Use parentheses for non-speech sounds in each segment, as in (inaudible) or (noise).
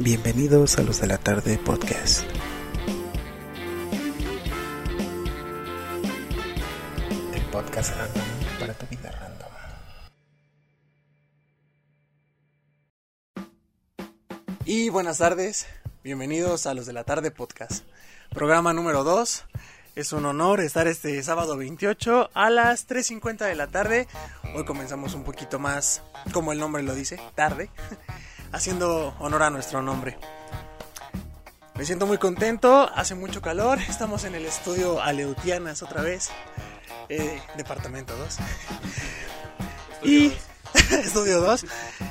Bienvenidos a los de la tarde podcast. El podcast random para tu vida random. Y buenas tardes, bienvenidos a los de la tarde podcast. Programa número 2. Es un honor estar este sábado 28 a las 3.50 de la tarde. Hoy comenzamos un poquito más, como el nombre lo dice, tarde, haciendo honor a nuestro nombre. Me siento muy contento, hace mucho calor, estamos en el estudio Aleutianas otra vez, eh, departamento 2. Y (laughs) estudio 2,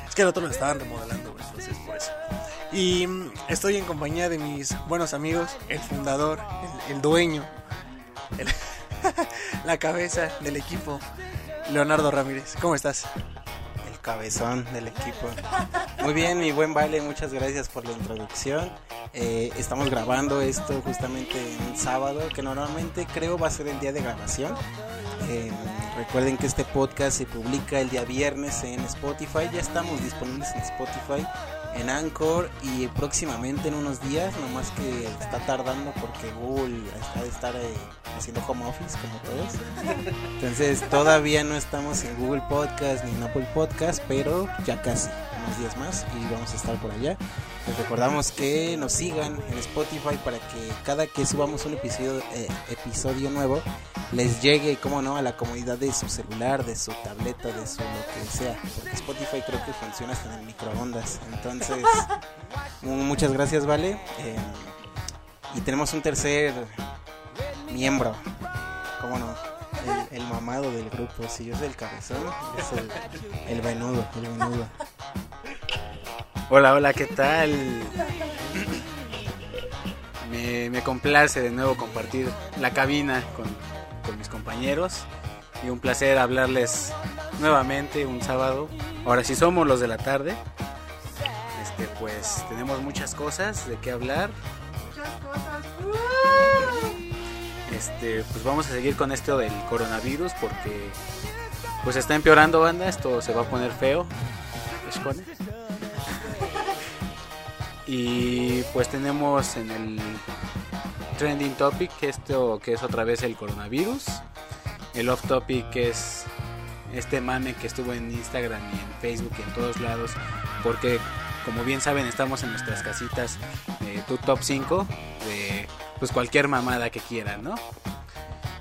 es que el otro lo estaban remodelando, entonces por eso. Y mm, estoy en compañía de mis buenos amigos, el fundador, el, el dueño, el- (laughs) la cabeza del equipo, Leonardo Ramírez. ¿Cómo estás? Cabezón del equipo. Muy bien, mi buen Vale, muchas gracias por la introducción. Eh, estamos grabando esto justamente en sábado, que normalmente creo va a ser el día de grabación. Eh, recuerden que este podcast se publica el día viernes en Spotify. Ya estamos disponibles en Spotify, en Anchor y próximamente en unos días, nomás que está tardando porque Google está de estar eh, haciendo home office como todos. Entonces todavía no estamos en Google Podcast ni en Apple Podcast, pero ya casi, unos días más y vamos a estar por allá. Les recordamos que nos sigan en Spotify para que cada que subamos un episodio, eh, episodio nuevo les llegue, como no, a la comodidad de su celular, de su tableta, de su lo que sea. Porque Spotify creo que funciona hasta en el microondas. Entonces, (laughs) mu- muchas gracias, Vale. Eh, y tenemos un tercer miembro, ¿cómo no? El, el mamado del grupo, si yo soy el cabezón, es el, el venudo, el venudo. (laughs) Hola, hola, ¿qué tal? Me, me complace de nuevo compartir la cabina con, con mis compañeros y un placer hablarles nuevamente un sábado. Ahora sí somos los de la tarde. Este, pues tenemos muchas cosas de qué hablar. Este, pues vamos a seguir con esto del coronavirus porque pues está empeorando banda, esto se va a poner feo. Escone. Y pues tenemos en el trending topic esto que es otra vez el coronavirus. El off topic que es este mame que estuvo en Instagram y en Facebook y en todos lados. Porque como bien saben estamos en nuestras casitas de tu top 5 de pues cualquier mamada que quieran, ¿no?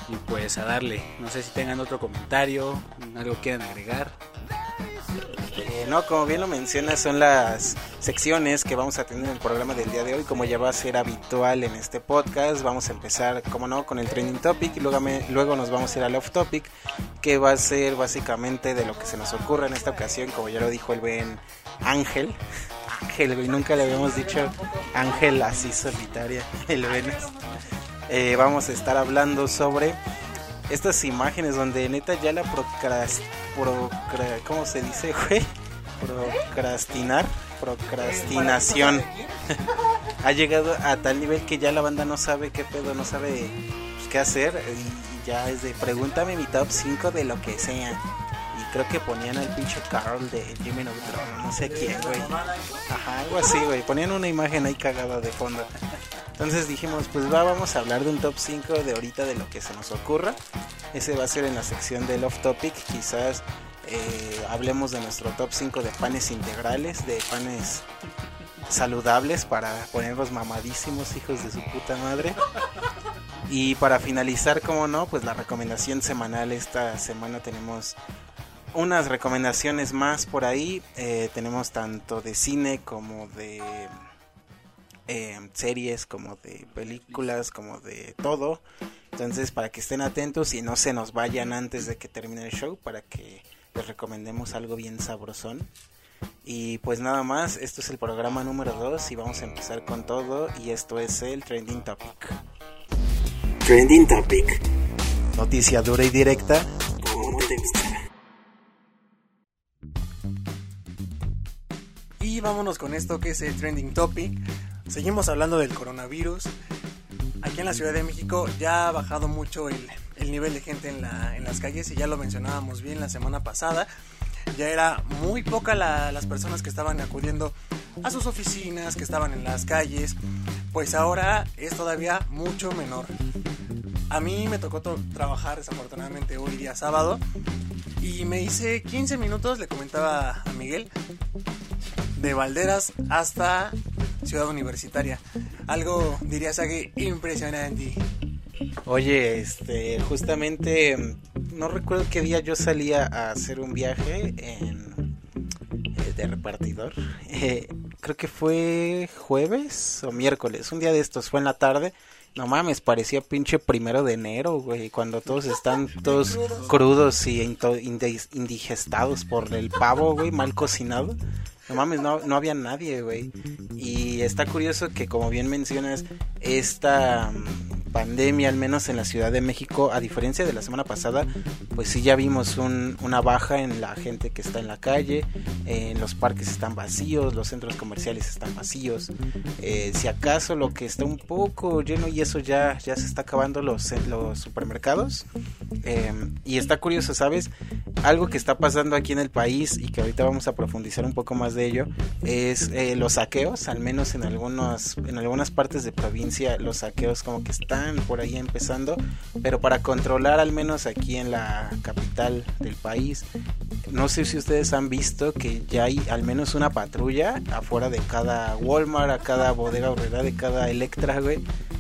Y pues a darle. No sé si tengan otro comentario, algo quieran agregar. No, como bien lo mencionas, son las secciones que vamos a tener en el programa del día de hoy. Como ya va a ser habitual en este podcast, vamos a empezar, como no, con el trending topic y luego, luego nos vamos a ir al off topic, que va a ser básicamente de lo que se nos ocurra en esta ocasión, como ya lo dijo el buen Ángel. Ángel, güey, nunca le habíamos dicho Ángel así solitaria, (laughs) el Venus. Eh, vamos a estar hablando sobre estas imágenes donde neta ya la procrast, procra- ¿cómo se dice, güey? Procrastinar, procrastinación. ha llegado a tal nivel que ya la banda no sabe qué pedo, no sabe pues, qué hacer y ya es de pregúntame mi top 5 de lo que sea. Y creo que ponían al pinche Carl de Jimmy Neutron, no sé quién, güey. Ajá, algo así, güey. Ponían una imagen ahí cagada de fondo. Entonces dijimos, pues va, vamos a hablar de un top 5 de ahorita de lo que se nos ocurra. Ese va a ser en la sección del off topic. Quizás eh, hablemos de nuestro top 5 de panes integrales, de panes saludables para ponerlos mamadísimos, hijos de su puta madre. Y para finalizar, como no, pues la recomendación semanal. Esta semana tenemos unas recomendaciones más por ahí. Eh, tenemos tanto de cine como de eh, series, como de películas, como de todo. Entonces, para que estén atentos y no se nos vayan antes de que termine el show, para que les recomendemos algo bien sabrosón. Y pues nada más, esto es el programa número 2 y vamos a empezar con todo y esto es el Trending Topic. Trending Topic. Noticia dura y directa. Y vámonos con esto que es el trending topic. Seguimos hablando del coronavirus. Aquí en la Ciudad de México ya ha bajado mucho el, el nivel de gente en, la- en las calles y ya lo mencionábamos bien la semana pasada. ya era muy poca la- las personas que estaban acudiendo a sus oficinas, que estaban en las calles, pues ahora es todavía mucho menor. A mí me tocó to- trabajar desafortunadamente hoy día sábado y me hice 15 minutos, le comentaba a Miguel, de Valderas hasta Ciudad Universitaria. Algo, diría Sage, impresionante. Oye, este, justamente, mm, no recuerdo qué día yo salía a hacer un viaje en, eh, de repartidor. (laughs) Eh, creo que fue jueves o miércoles, un día de estos, fue en la tarde. No mames, parecía pinche primero de enero, güey, cuando todos están todos crudos y indigestados por el pavo, güey, mal cocinado. No mames, no, no había nadie, güey. Y está curioso que, como bien mencionas, esta pandemia, al menos en la Ciudad de México, a diferencia de la semana pasada, pues sí ya vimos un- una baja en la gente que está en la calle, en los parques están vacíos, los centros comerciales están vacíos. Eh, si acaso lo que está un poco lleno y eso ya, ya se está acabando los, los supermercados. Eh, y está curioso, ¿sabes? Algo que está pasando aquí en el país y que ahorita vamos a profundizar un poco más de ello es eh, los saqueos, al menos en algunos en algunas partes de provincia los saqueos como que están por ahí empezando, pero para controlar al menos aquí en la capital del país, no sé si ustedes han visto que ya hay al menos una patrulla afuera de cada Walmart, a cada bodega horrera, de cada Electra, güey.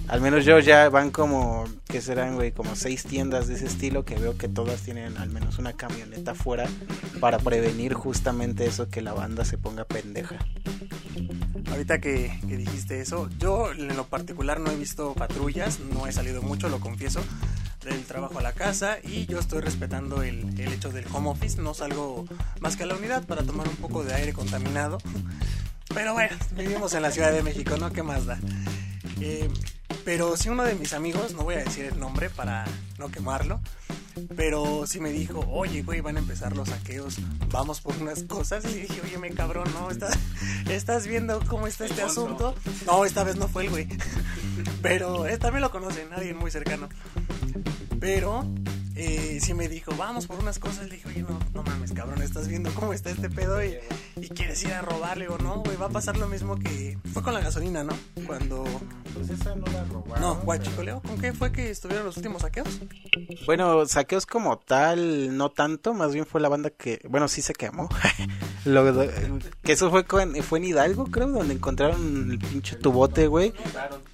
Al menos yo ya van como, que serán, güey? Como seis tiendas de ese estilo que veo que todas tienen al menos una camioneta afuera para prevenir justamente eso que la banda se ponga pendeja. Ahorita que, que dijiste eso, yo en lo particular no he visto patrullas, no he salido mucho, lo confieso, del trabajo a la casa y yo estoy respetando el, el hecho del home office, no salgo más que a la unidad para tomar un poco de aire contaminado. Pero bueno, vivimos en la Ciudad de México, ¿no? ¿Qué más da? Eh, pero si uno de mis amigos, no voy a decir el nombre para no quemarlo, pero sí me dijo, oye, güey, van a empezar los saqueos, vamos por unas cosas. Y dije, oye, me cabrón, ¿no? ¿Estás, estás viendo cómo está este asunto? No, esta vez no fue el güey. Pero eh, también lo conocen, alguien muy cercano. Pero eh, sí me dijo, vamos por unas cosas. Le dije, oye, no, no mames, cabrón, estás viendo cómo está este pedo y, y quieres ir a robarle o no, güey, va a pasar lo mismo que fue con la gasolina, ¿no? Cuando... Pues esa no la robaron. No, guachicoleo, ¿con qué fue que estuvieron los últimos saqueos? Bueno, saqueos como tal, no tanto, más bien fue la banda que, bueno, sí se quemó. (laughs) Lo- que eso fue, con- fue en Hidalgo, creo, donde encontraron el pinche tubote, güey.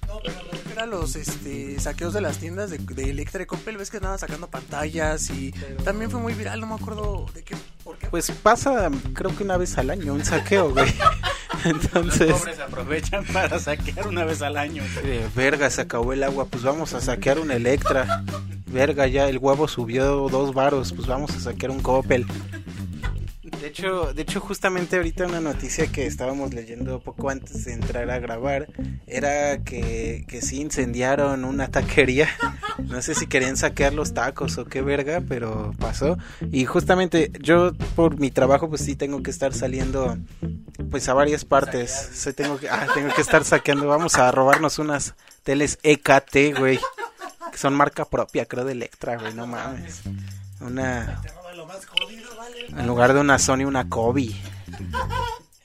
No, pero a los este, saqueos de las tiendas de, de Electra y Coppel. Ves que estaban sacando pantallas y también fue muy viral. No me acuerdo de qué. ¿Por qué? Pues pasa, creo que una vez al año, un saqueo, güey. (laughs) Entonces, Los pobres aprovechan para saquear una vez al año. eh, verga, se acabó el agua, pues vamos a saquear un Electra. Verga, ya el huevo subió dos varos, pues vamos a saquear un Coppel. De hecho, de hecho, justamente ahorita una noticia que estábamos leyendo poco antes de entrar a grabar era que, que sí incendiaron una taquería. (laughs) No sé si querían saquear los tacos o qué verga, pero pasó. Y justamente yo por mi trabajo pues sí tengo que estar saliendo pues a varias partes. Sí, tengo que, ah, tengo que estar saqueando. Vamos a robarnos unas teles EKT, güey. Que son marca propia, creo, de Electra, güey, no mames. Una, en lugar de una Sony, una Kobe.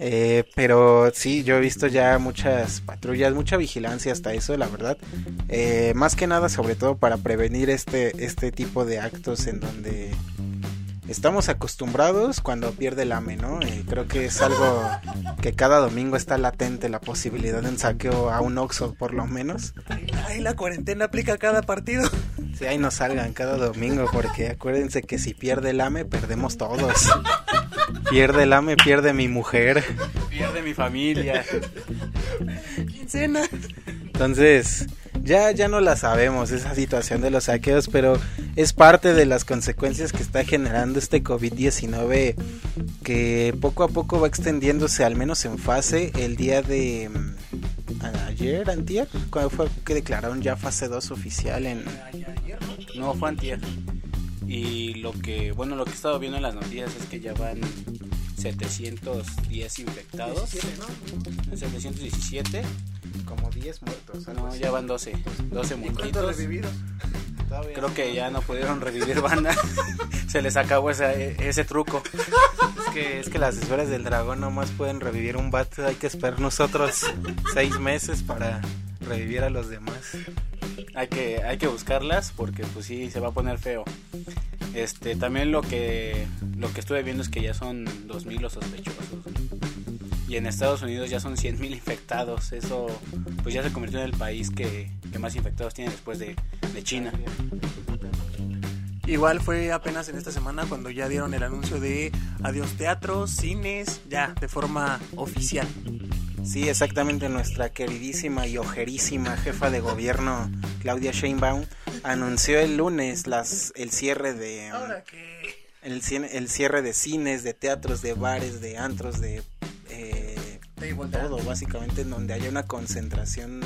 Eh, pero sí, yo he visto ya muchas patrullas, mucha vigilancia hasta eso, la verdad. Eh, más que nada, sobre todo para prevenir este, este tipo de actos en donde estamos acostumbrados cuando pierde el AME, ¿no? Eh, creo que es algo que cada domingo está latente la posibilidad de un saqueo a un Oxxo, por lo menos. Ahí la cuarentena aplica cada partido. Sí, ahí no salgan cada domingo, porque acuérdense que si pierde el AME, perdemos todos. Pierde el AME, pierde mi mujer. Pierde mi familia. Quincena. Entonces, ya, ya no la sabemos esa situación de los saqueos, pero es parte de las consecuencias que está generando este COVID-19 que poco a poco va extendiéndose, al menos en fase, el día de mm, ayer, antier, cuando fue que declararon ya fase 2 oficial en... No, fue antier. Y lo que, bueno, lo que he estado viendo en las noticias es que ya van 710 infectados. 717. como 10 muertos. No, ya van 12. 12 ¿Y cuántos muertitos. revividos? Creo que ya no pudieron revivir banda. (laughs) Se les acabó ese, ese truco. Es que, es que las esferas del dragón nomás pueden revivir un vato. Hay que esperar nosotros seis meses para revivir a los demás. Hay que, hay que buscarlas porque pues sí, se va a poner feo. Este, también lo que, lo que estuve viendo es que ya son 2.000 los sospechosos. Y en Estados Unidos ya son 100.000 infectados. Eso pues ya se convirtió en el país que, que más infectados tiene después de, de China. Igual fue apenas en esta semana cuando ya dieron el anuncio de adiós teatros, cines, ya de forma oficial. Sí, exactamente nuestra queridísima y ojerísima jefa de gobierno Claudia Sheinbaum anunció el lunes las el cierre de el, cine- el cierre de cines, de teatros, de bares, de antros, de eh, todo básicamente en donde haya una concentración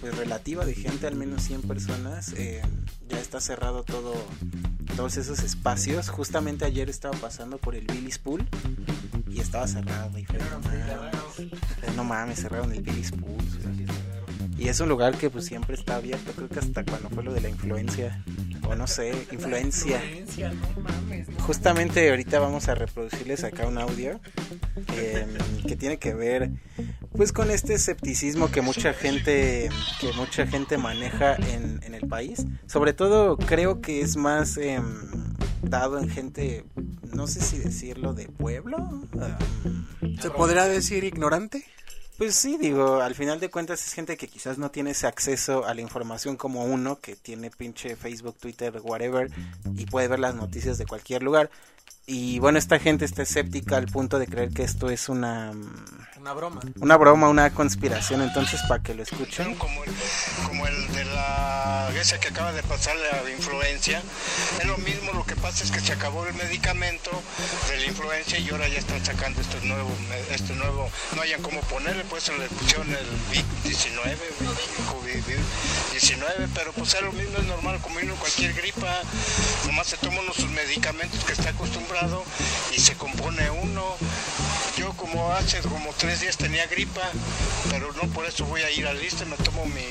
pues relativa de gente, al menos 100 personas, eh, ya está cerrado todo todos esos espacios. Justamente ayer estaba pasando por el Billy's Pool y estaba cerrado y fue, no mames, no mames, cerraron el Billy's Pool. Y es un lugar que pues siempre está abierto, creo que hasta cuando fue lo de la influencia o no sé, influencia. Justamente ahorita vamos a reproducirles acá un audio eh, que tiene que ver pues con este escepticismo que mucha gente que mucha gente maneja en, en el país. Sobre todo creo que es más em, dado en gente, no sé si decirlo de pueblo. em, ¿Se podría decir ignorante? Pues sí, digo, al final de cuentas es gente que quizás no tiene ese acceso a la información como uno, que tiene pinche Facebook, Twitter, whatever, y puede ver las noticias de cualquier lugar. Y bueno, esta gente está escéptica al punto de creer que esto es una, mm, Una broma. una broma, una conspiración. Entonces, para que lo escuchen. como el, como el de la ese que acaba de pasar la influencia es lo mismo lo que pasa es que se acabó el medicamento de la influencia y ahora ya están sacando este nuevo este nuevo no hayan cómo ponerle pues le pusieron el VIC 19 COVID 19 pero pues es lo mismo es normal como uno cualquier gripa nomás se toma uno sus medicamentos que está acostumbrado y se compone uno yo como hace como tres días tenía gripa, pero no por eso voy a ir al lista, me tomo mi,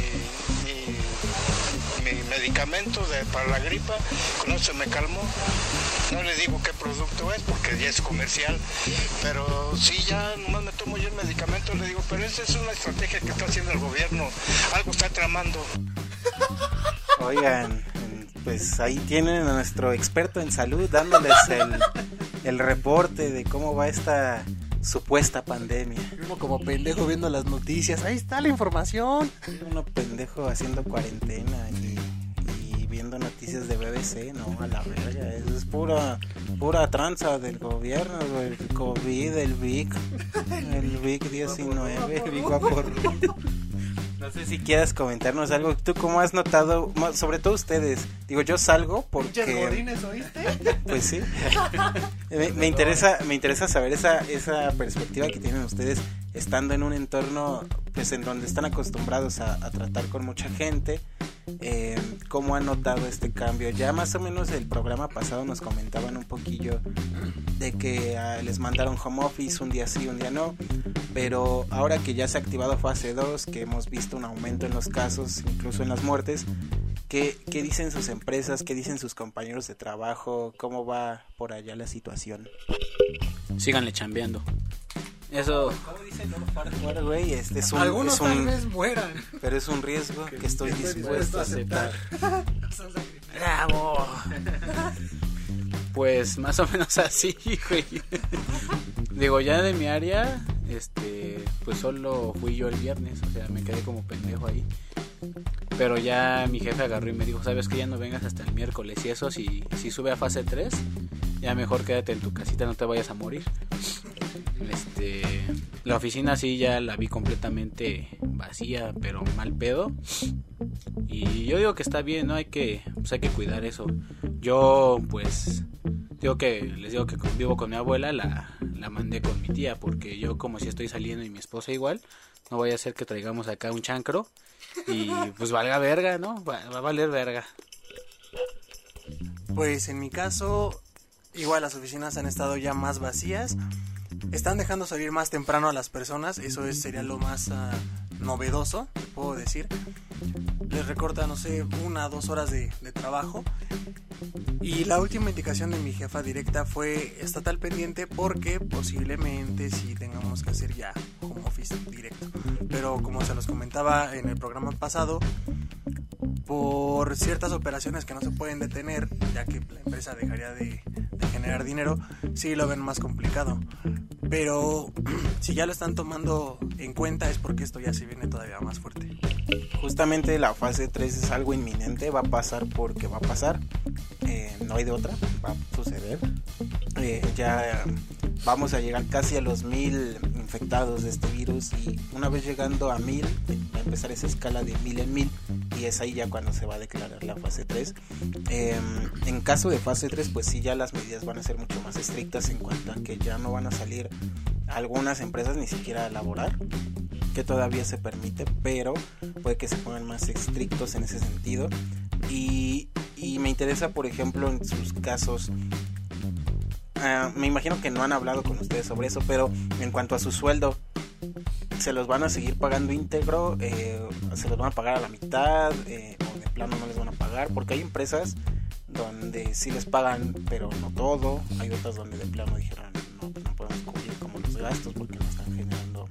mi, medicamento de, para la gripa, con eso me calmó. No le digo qué producto es porque ya es comercial, pero sí ya nomás me tomo yo el medicamento, le digo, pero esa es una estrategia que está haciendo el gobierno, algo está tramando. Oigan, pues ahí tienen a nuestro experto en salud dándoles el, el reporte de cómo va esta supuesta pandemia. Uno como pendejo viendo las noticias. Ahí está la información. Uno pendejo haciendo cuarentena y, y viendo noticias de BBC, no, a la verga, eso es pura, pura tranza del gobierno, (laughs) el COVID, el VIC, el VIC 19, el VIC Vaporru. No sé si quieras comentarnos algo, ¿tú cómo has notado, sobre todo ustedes? Digo, yo salgo porque... ¿oíste? Pues sí. (laughs) me, me interesa, me interesa saber esa, esa perspectiva que tienen ustedes estando en un entorno pues en donde están acostumbrados a, a tratar con mucha gente. Eh, ¿Cómo han notado este cambio? Ya más o menos el programa pasado nos comentaban un poquillo de que ah, les mandaron home office un día sí, un día no. Pero ahora que ya se ha activado fase 2, que hemos visto un aumento en los casos, incluso en las muertes, ¿Qué, ¿Qué dicen sus empresas? ¿Qué dicen sus compañeros de trabajo? ¿Cómo va por allá la situación? Síganle chambeando. Eso, ¿Cómo dicen güey? Este es un, Algunos es un- tal vez mueran. pero es un riesgo que estoy dispuesto a aceptar. ¡Bravo! Pues más o menos así, güey. Digo, ya de mi área, este, pues solo fui yo el viernes, o sea, me quedé como pendejo ahí. Pero ya mi jefe agarró y me dijo, sabes que ya no vengas hasta el miércoles y eso, si, si sube a fase 3, ya mejor quédate en tu casita, no te vayas a morir. Este, la oficina sí ya la vi completamente vacía, pero mal pedo. Y yo digo que está bien, ¿no? Hay que, pues hay que cuidar eso. Yo, pues, digo que, les digo que vivo con mi abuela, la, la mandé con mi tía, porque yo como si estoy saliendo y mi esposa igual, no vaya a ser que traigamos acá un chancro y pues valga verga, ¿no? Va, va a valer verga. Pues en mi caso, igual las oficinas han estado ya más vacías. Están dejando salir más temprano a las personas, eso es, sería lo más, ah, novedoso, puedo decir. Les recorta, no sé, una o dos horas de, de trabajo. Y la última indicación de mi jefa directa fue estatal pendiente porque posiblemente sí tengamos que hacer ya home office directo. Pero como se los comentaba en el programa pasado, por ciertas operaciones que no se pueden detener, ya que la empresa dejaría de, de generar dinero, sí lo ven más complicado. Pero (clears throat) si ya lo están tomando en cuenta es porque esto ya se viene todavía más fuerte. Justamente la fase 3 es algo inminente, va a pasar porque va a pasar, eh, no hay de otra, va a suceder. Eh, ya vamos a llegar casi a los mil infectados de este virus y una vez llegando a mil, va a empezar esa escala de mil en mil y es ahí ya cuando se va a declarar la fase 3. Eh, en caso de fase 3, pues sí, ya las medidas van a ser mucho más estrictas en cuanto a que ya no van a salir algunas empresas ni siquiera a laborar que todavía se permite, pero puede que se pongan más estrictos en ese sentido. Y, me interesa, por ejemplo, en sus casos, uh, me imagino que no han hablado con ustedes sobre eso, pero en cuanto a su sueldo, ¿se los van a seguir pagando íntegro? Eh, ¿Se los van a pagar a la mitad? Eh, ¿O de plano no les van a pagar? Porque hay empresas donde sí les pagan, pero no todo. Hay otras donde de plano dijeron, no, pues no podemos cubrir como los gastos porque no están generando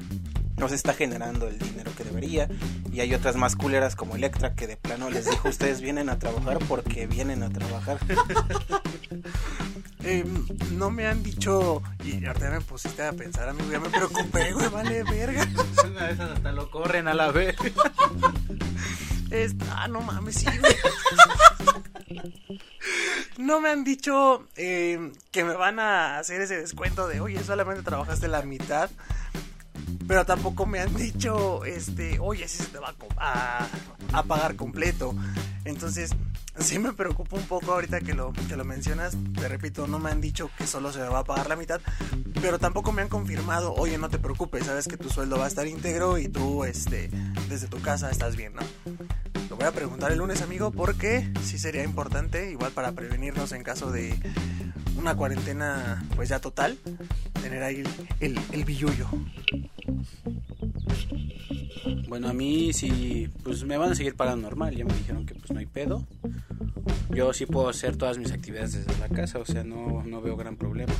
no se está generando el dinero que debería y hay otras más culeras como Electra que de plano les dijo ustedes vienen a trabajar porque vienen a trabajar (laughs) eh, no me han dicho y ahorita me pusiste a pensar amigo ya me preocupé (laughs) güey vale verga. Una de esas hasta lo corren a la vez. (laughs) Ah no mames sí güey. No me han dicho eh, que me van a hacer ese descuento de oye solamente trabajaste la mitad pero tampoco me han dicho, este, oye, si se te va a, pagar completo. Entonces, sí me preocupa un poco ahorita que lo, lo mencionas. Te repito, no me han dicho que solo se me va a pagar la mitad, pero tampoco me han confirmado, oye, no te preocupes, sabes que tu sueldo va a estar íntegro y tú, este, desde tu casa estás bien, ¿no? Lo voy a preguntar el lunes, amigo, porque sí sería importante, igual para prevenirnos en caso de una cuarentena, pues ya total, tener ahí el, el, el billullo. Bueno, a mí sí, pues me van a seguir pagando normal. Ya me dijeron que pues no hay pedo. Yo sí puedo hacer todas mis actividades desde la casa, o sea, no, no veo gran problema.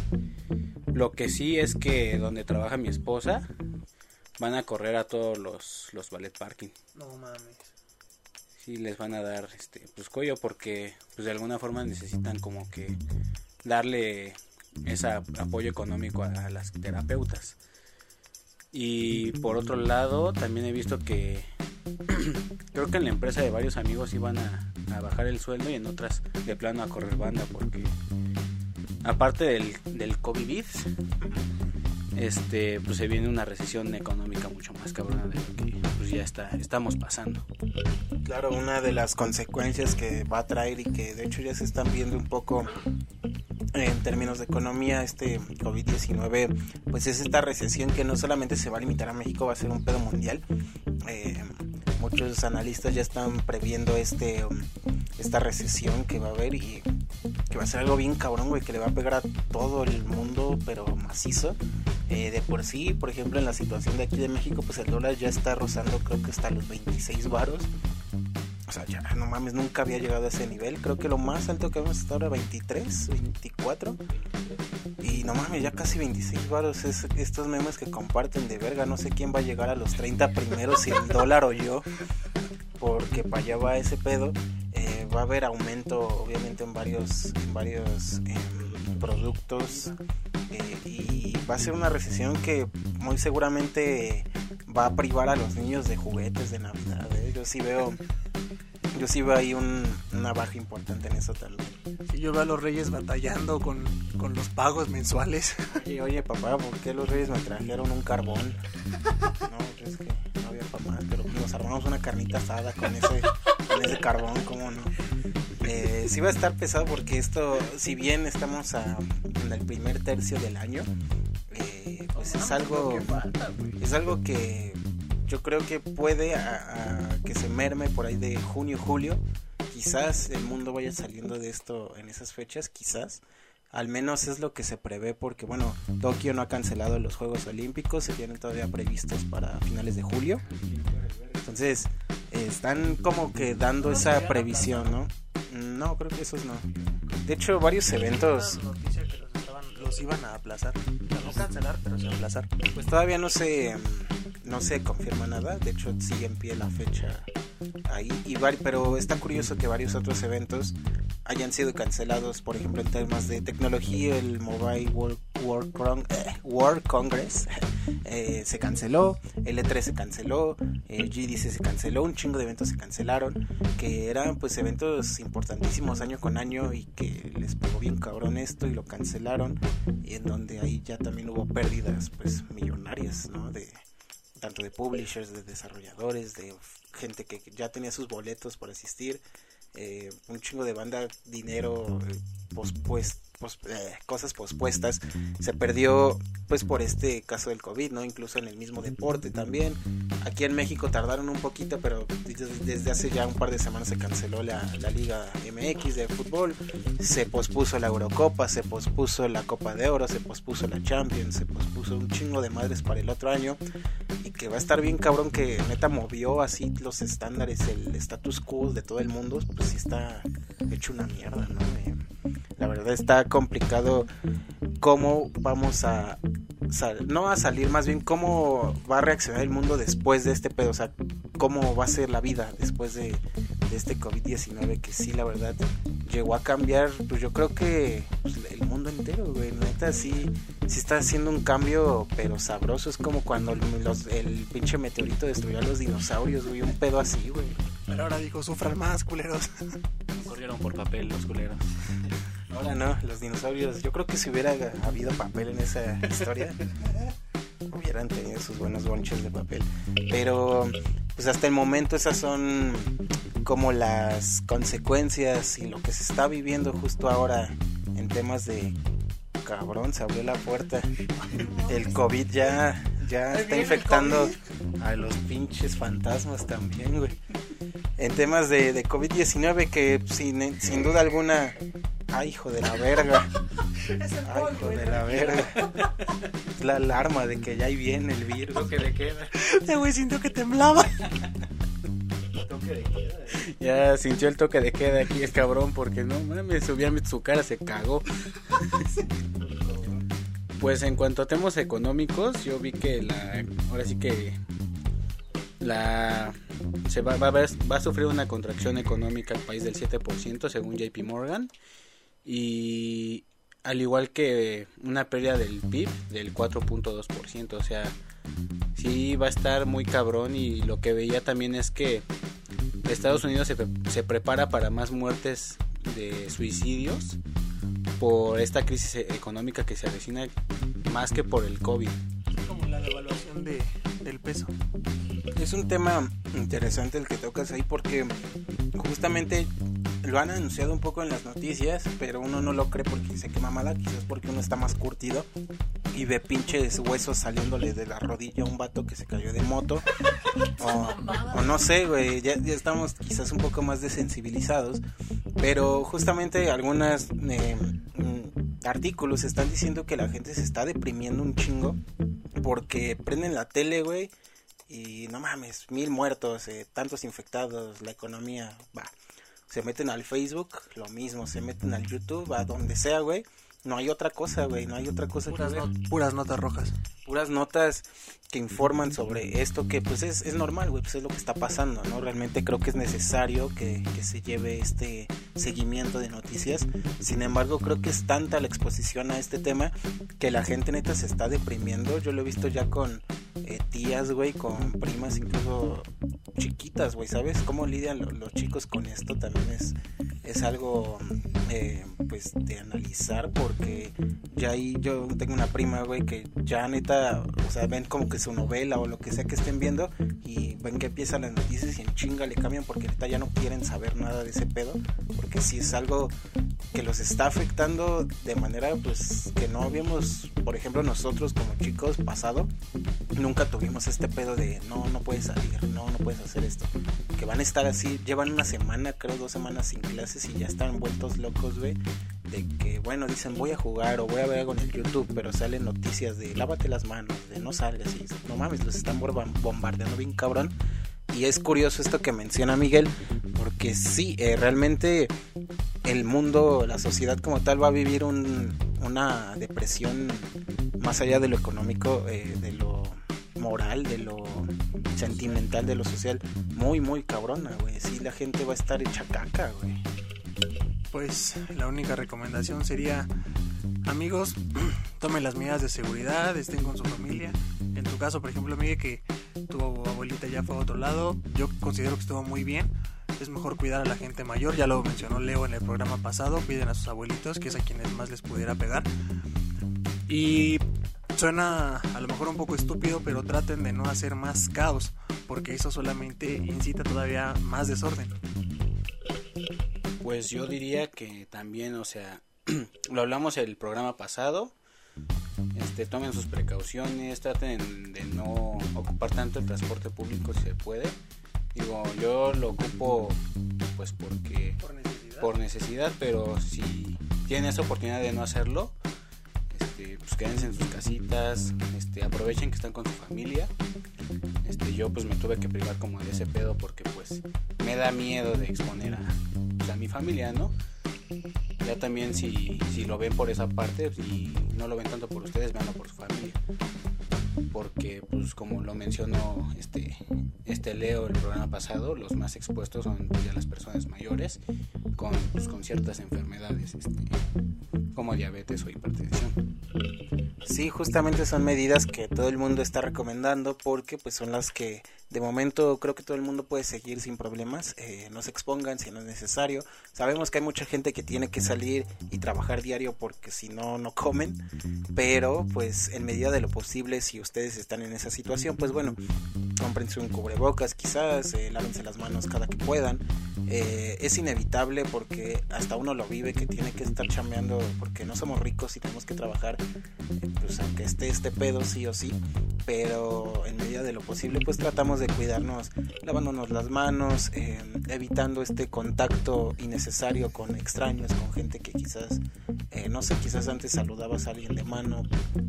Lo que sí es que donde trabaja mi esposa van a correr a todos los, los ballet parking. No mames. Sí, les van a dar este pues cuello porque pues de alguna forma necesitan como que darle ese apoyo económico a, las terapeutas. Y por otro lado, también he visto que (clears throat) creo que en la empresa de varios amigos iban a, a, bajar el sueldo y en otras de plano a correr banda porque aparte del, del COVID, este, pues se viene una recesión económica mucho más cabrona de lo que pues ya está, estamos pasando. Claro, una de las consecuencias que va a traer y que de hecho ya se están viendo un poco en términos de economía, este COVID-19, pues es esta recesión que no solamente se va a limitar a México, va a ser un pedo mundial. Eh, muchos analistas ya están previendo este esta recesión que va a haber y que va a ser algo bien cabrón, güey, que le va a pegar a todo el mundo, pero macizo. Eh, de por sí, por ejemplo, en la situación de aquí de México, pues el dólar ya está rozando, creo que hasta los 26 varos. O sea, ya no mames, nunca había llegado a ese nivel. Creo que lo más alto que hemos estado era 23, 24. Y no mames, ya casi 26 varos. Es, estos memes que comparten de verga. No sé quién va a llegar a los 30 primeros, si (laughs) el dólar o yo. Porque para allá va ese pedo. Eh, va a haber aumento, obviamente, en varios, en varios eh, productos. Eh, y va a ser una recesión que muy seguramente va a privar a los niños de juguetes de Navidad. ¿eh? Yo sí veo yo sí veo ahí un, una baja importante en eso también. Sí, yo veo a los reyes batallando con, con los pagos mensuales. (laughs) Y oye, papá, ¿por qué los reyes me trajeron un carbón? No, es que no había más, pero nos armamos una carnita asada con ese, con ese carbón, ¿cómo no? Eh, sí va a estar pesado porque esto, si bien estamos a, en el primer tercio del año, eh, pues es algo, es algo que yo creo que puede a, a que se merme por ahí de junio, julio. Quizás el mundo vaya saliendo de esto en esas fechas, quizás. Al menos es lo que se prevé porque, bueno, Tokio no ha cancelado los Juegos Olímpicos, se tienen todavía previstos para finales de julio. Entonces, eh, están como que dando esa previsión, ¿no? No, creo que esos no. De hecho, varios eventos... los, iban a aplazar. No cancelar, pero sí aplazar. Pues todavía no se mm, no se confirma nada, de hecho sigue en pie la fecha ahí y pero está curioso que varios otros eventos hayan sido cancelados, por ejemplo en temas de tecnología, el Mobile World, World, eh, World Congress (laughs) eh, se canceló, el E3 se canceló, el GDC se canceló, un chingo de eventos se cancelaron, que eran pues eventos importantísimos año con año y que les pegó bien cabrón esto y lo cancelaron y en donde ahí ya también hubo pérdidas pues millonarias, ¿no? De tanto de publishers, de desarrolladores, de gente que ya tenía sus boletos por asistir, eh, un chingo de banda, dinero, eh, pospues- pos- eh, cosas pospuestas, se perdió pues por este caso del COVID, ¿no? Incluso en el mismo deporte también. Aquí en México tardaron un poquito, pero desde, hace ya un par de semanas se canceló la, la Liga MX de fútbol, se pospuso la Eurocopa, se pospuso la Copa de Oro, se pospuso la Champions, se pospuso un chingo de madres para el otro año y que va a estar bien cabrón que neta movió así los estándares, el status quo de todo el mundo, pues sí está hecho una mierda, ¿no? La verdad está complicado cómo vamos a no a salir, más bien cómo va a reaccionar el mundo después de este pedo, o sea, cómo va a ser la vida después de, este COVID-19 que sí, la verdad, llegó a cambiar, pues yo creo que pues, el mundo entero, güey, neta, sí, está haciendo un cambio, pero sabroso, es como cuando el pinche meteorito destruyó a los dinosaurios, güey, un pedo así, güey. Pero ahora dijo, sufran más, culeros. (laughs) Corrieron por papel los culeros. Ahora no, los dinosaurios, yo creo que si hubiera habido papel en esa historia, hubieran tenido sus buenos bonches de papel. Pero, pues hasta el momento esas son como las consecuencias y lo que se está viviendo justo ahora en temas de... Cabrón, se abrió la puerta. El COVID ya, ya Ahí está infectando a los pinches fantasmas también, güey. En temas de, de COVID-19 que sin, sin duda alguna... Ay, hijo de la verga. Ay, hijo de la verga. Es la alarma de que ya ahí viene el virus. que le queda. Ese güey sintió que temblaba. Ya sintió el toque de queda aquí el cabrón porque no mames, subía su cara, se cagó. (laughs) Pues en cuanto a temas económicos, yo vi que la ahora sí que la se va, va, a sufrir una contracción económica el país del 7% según JP Morgan. Y al igual que una pérdida del PIB del 4.2%, o sea, sí va a estar muy cabrón y lo que veía también es que Estados Unidos se, se prepara para más muertes de suicidios por esta crisis e- económica que se avecina más que por el COVID. Como la devaluación de, del peso. Es un tema interesante el que tocas ahí porque justamente lo han anunciado un poco en las noticias, pero uno no lo cree porque dice que mamada, quizás porque uno está más curtido y ve pinches huesos saliéndole de la rodilla a un vato que se cayó de moto. O, o no sé, güey, ya, ya estamos quizás un poco más desensibilizados, pero justamente algunas eh, mm, artículos están diciendo que la gente se está deprimiendo un chingo porque prenden la tele, güey, y no mames, mil muertos, eh, tantos infectados, la economía, va. Se meten al Facebook, lo mismo, se meten al YouTube, a donde sea, güey. No hay otra cosa, güey, no hay otra cosa que Puras, not- puras notas rojas. Puras notas que informan sobre esto que pues es, es normal, güey, pues es lo que está pasando, ¿no? Realmente creo que es necesario que, que se lleve este seguimiento de noticias. Sin embargo, creo que es tanta la exposición a este tema que la gente neta se está deprimiendo. Yo lo he visto ya con eh, tías, güey, con primas incluso chiquitas, güey, ¿sabes? Cómo lidian lo- los chicos con esto también es, es algo, eh, pues, de analizar porque ya ahí yo tengo una prima, güey, que ya neta, o sea, ven como que su novela o lo que sea que estén viendo y ven que empiezan las noticias y en chinga le cambian porque neta ya no quieren saber nada de ese pedo porque si es algo que los está afectando de manera pues que no habíamos, por ejemplo nosotros como chicos pasado, nunca tuvimos este pedo de no, no puedes salir, no, no puedes hacer esto. Que van a estar así, llevan una semana, creo, dos semanas sin clases y ya están vueltos locos, güey. de que, bueno, dicen voy a jugar o voy a ver algo en el YouTube, pero salen noticias de lávate las manos, de no salgas y no mames, los están bombardeando bien cabrón. Y es curioso esto que menciona Miguel, porque sí, eh, realmente el mundo, la sociedad como tal va a vivir una depresión más allá de lo económico, eh, de lo moral, de lo sentimental, de lo social, muy, muy cabrona, güey. Sí, la gente va a estar hecha caca, güey. Pues la única recomendación sería, amigos, (clears throat) tomen las medidas de seguridad, estén con su familia. En tu caso, por ejemplo, Miguel, que tu abuelita ya fue a otro lado, yo considero que estuvo muy bien. Es mejor cuidar a la gente mayor, ya lo mencionó Leo en el programa pasado, cuiden a sus abuelitos, que es a quienes más les pudiera pegar. Y suena a lo mejor un poco estúpido, pero traten de no hacer más caos, porque eso solamente incita todavía más desorden. Pues yo diría que también, o sea, (clears throat) lo hablamos el programa pasado, este, tomen sus precauciones, traten de no ocupar tanto el transporte público si se puede. Digo, yo lo ocupo pues porque por necesidad, por necesidad pero si tienen esa oportunidad de no hacerlo, este, pues quédense en sus casitas, este, aprovechen que están con su familia. Este, yo pues me tuve que privar como de ese pedo porque pues me da miedo de exponer a, mi familia, ¿no? Ya también si, si lo ven por esa parte y no lo ven tanto por ustedes, véanlo por su familia. Porque pues como lo mencionó este, este Leo el programa pasado, los más expuestos son pues, ya las personas mayores con, pues, con ciertas enfermedades este, como diabetes o hipertensión. Sí, justamente son medidas que todo el mundo está recomendando porque pues son las que de momento creo que todo el mundo puede seguir sin problemas, eh, no se expongan si no es necesario. Sabemos que hay mucha gente que tiene que salir y trabajar diario porque si no, no comen, pero pues en medida de lo posible, si ustedes están en esa situación, pues bueno, cómprense un cubrebocas quizás, eh, lávense las manos cada que puedan. Eh, es inevitable porque hasta uno lo vive que tiene que estar chambeando porque no somos ricos y tenemos que trabajar, pues aunque esté este pedo sí o sí, pero en medida de lo posible pues tratamos de cuidarnos lavándonos las manos, eh, evitando este contacto innecesario con extraños, con gente que quizás, eh, no sé, quizás antes saludabas a alguien de mano,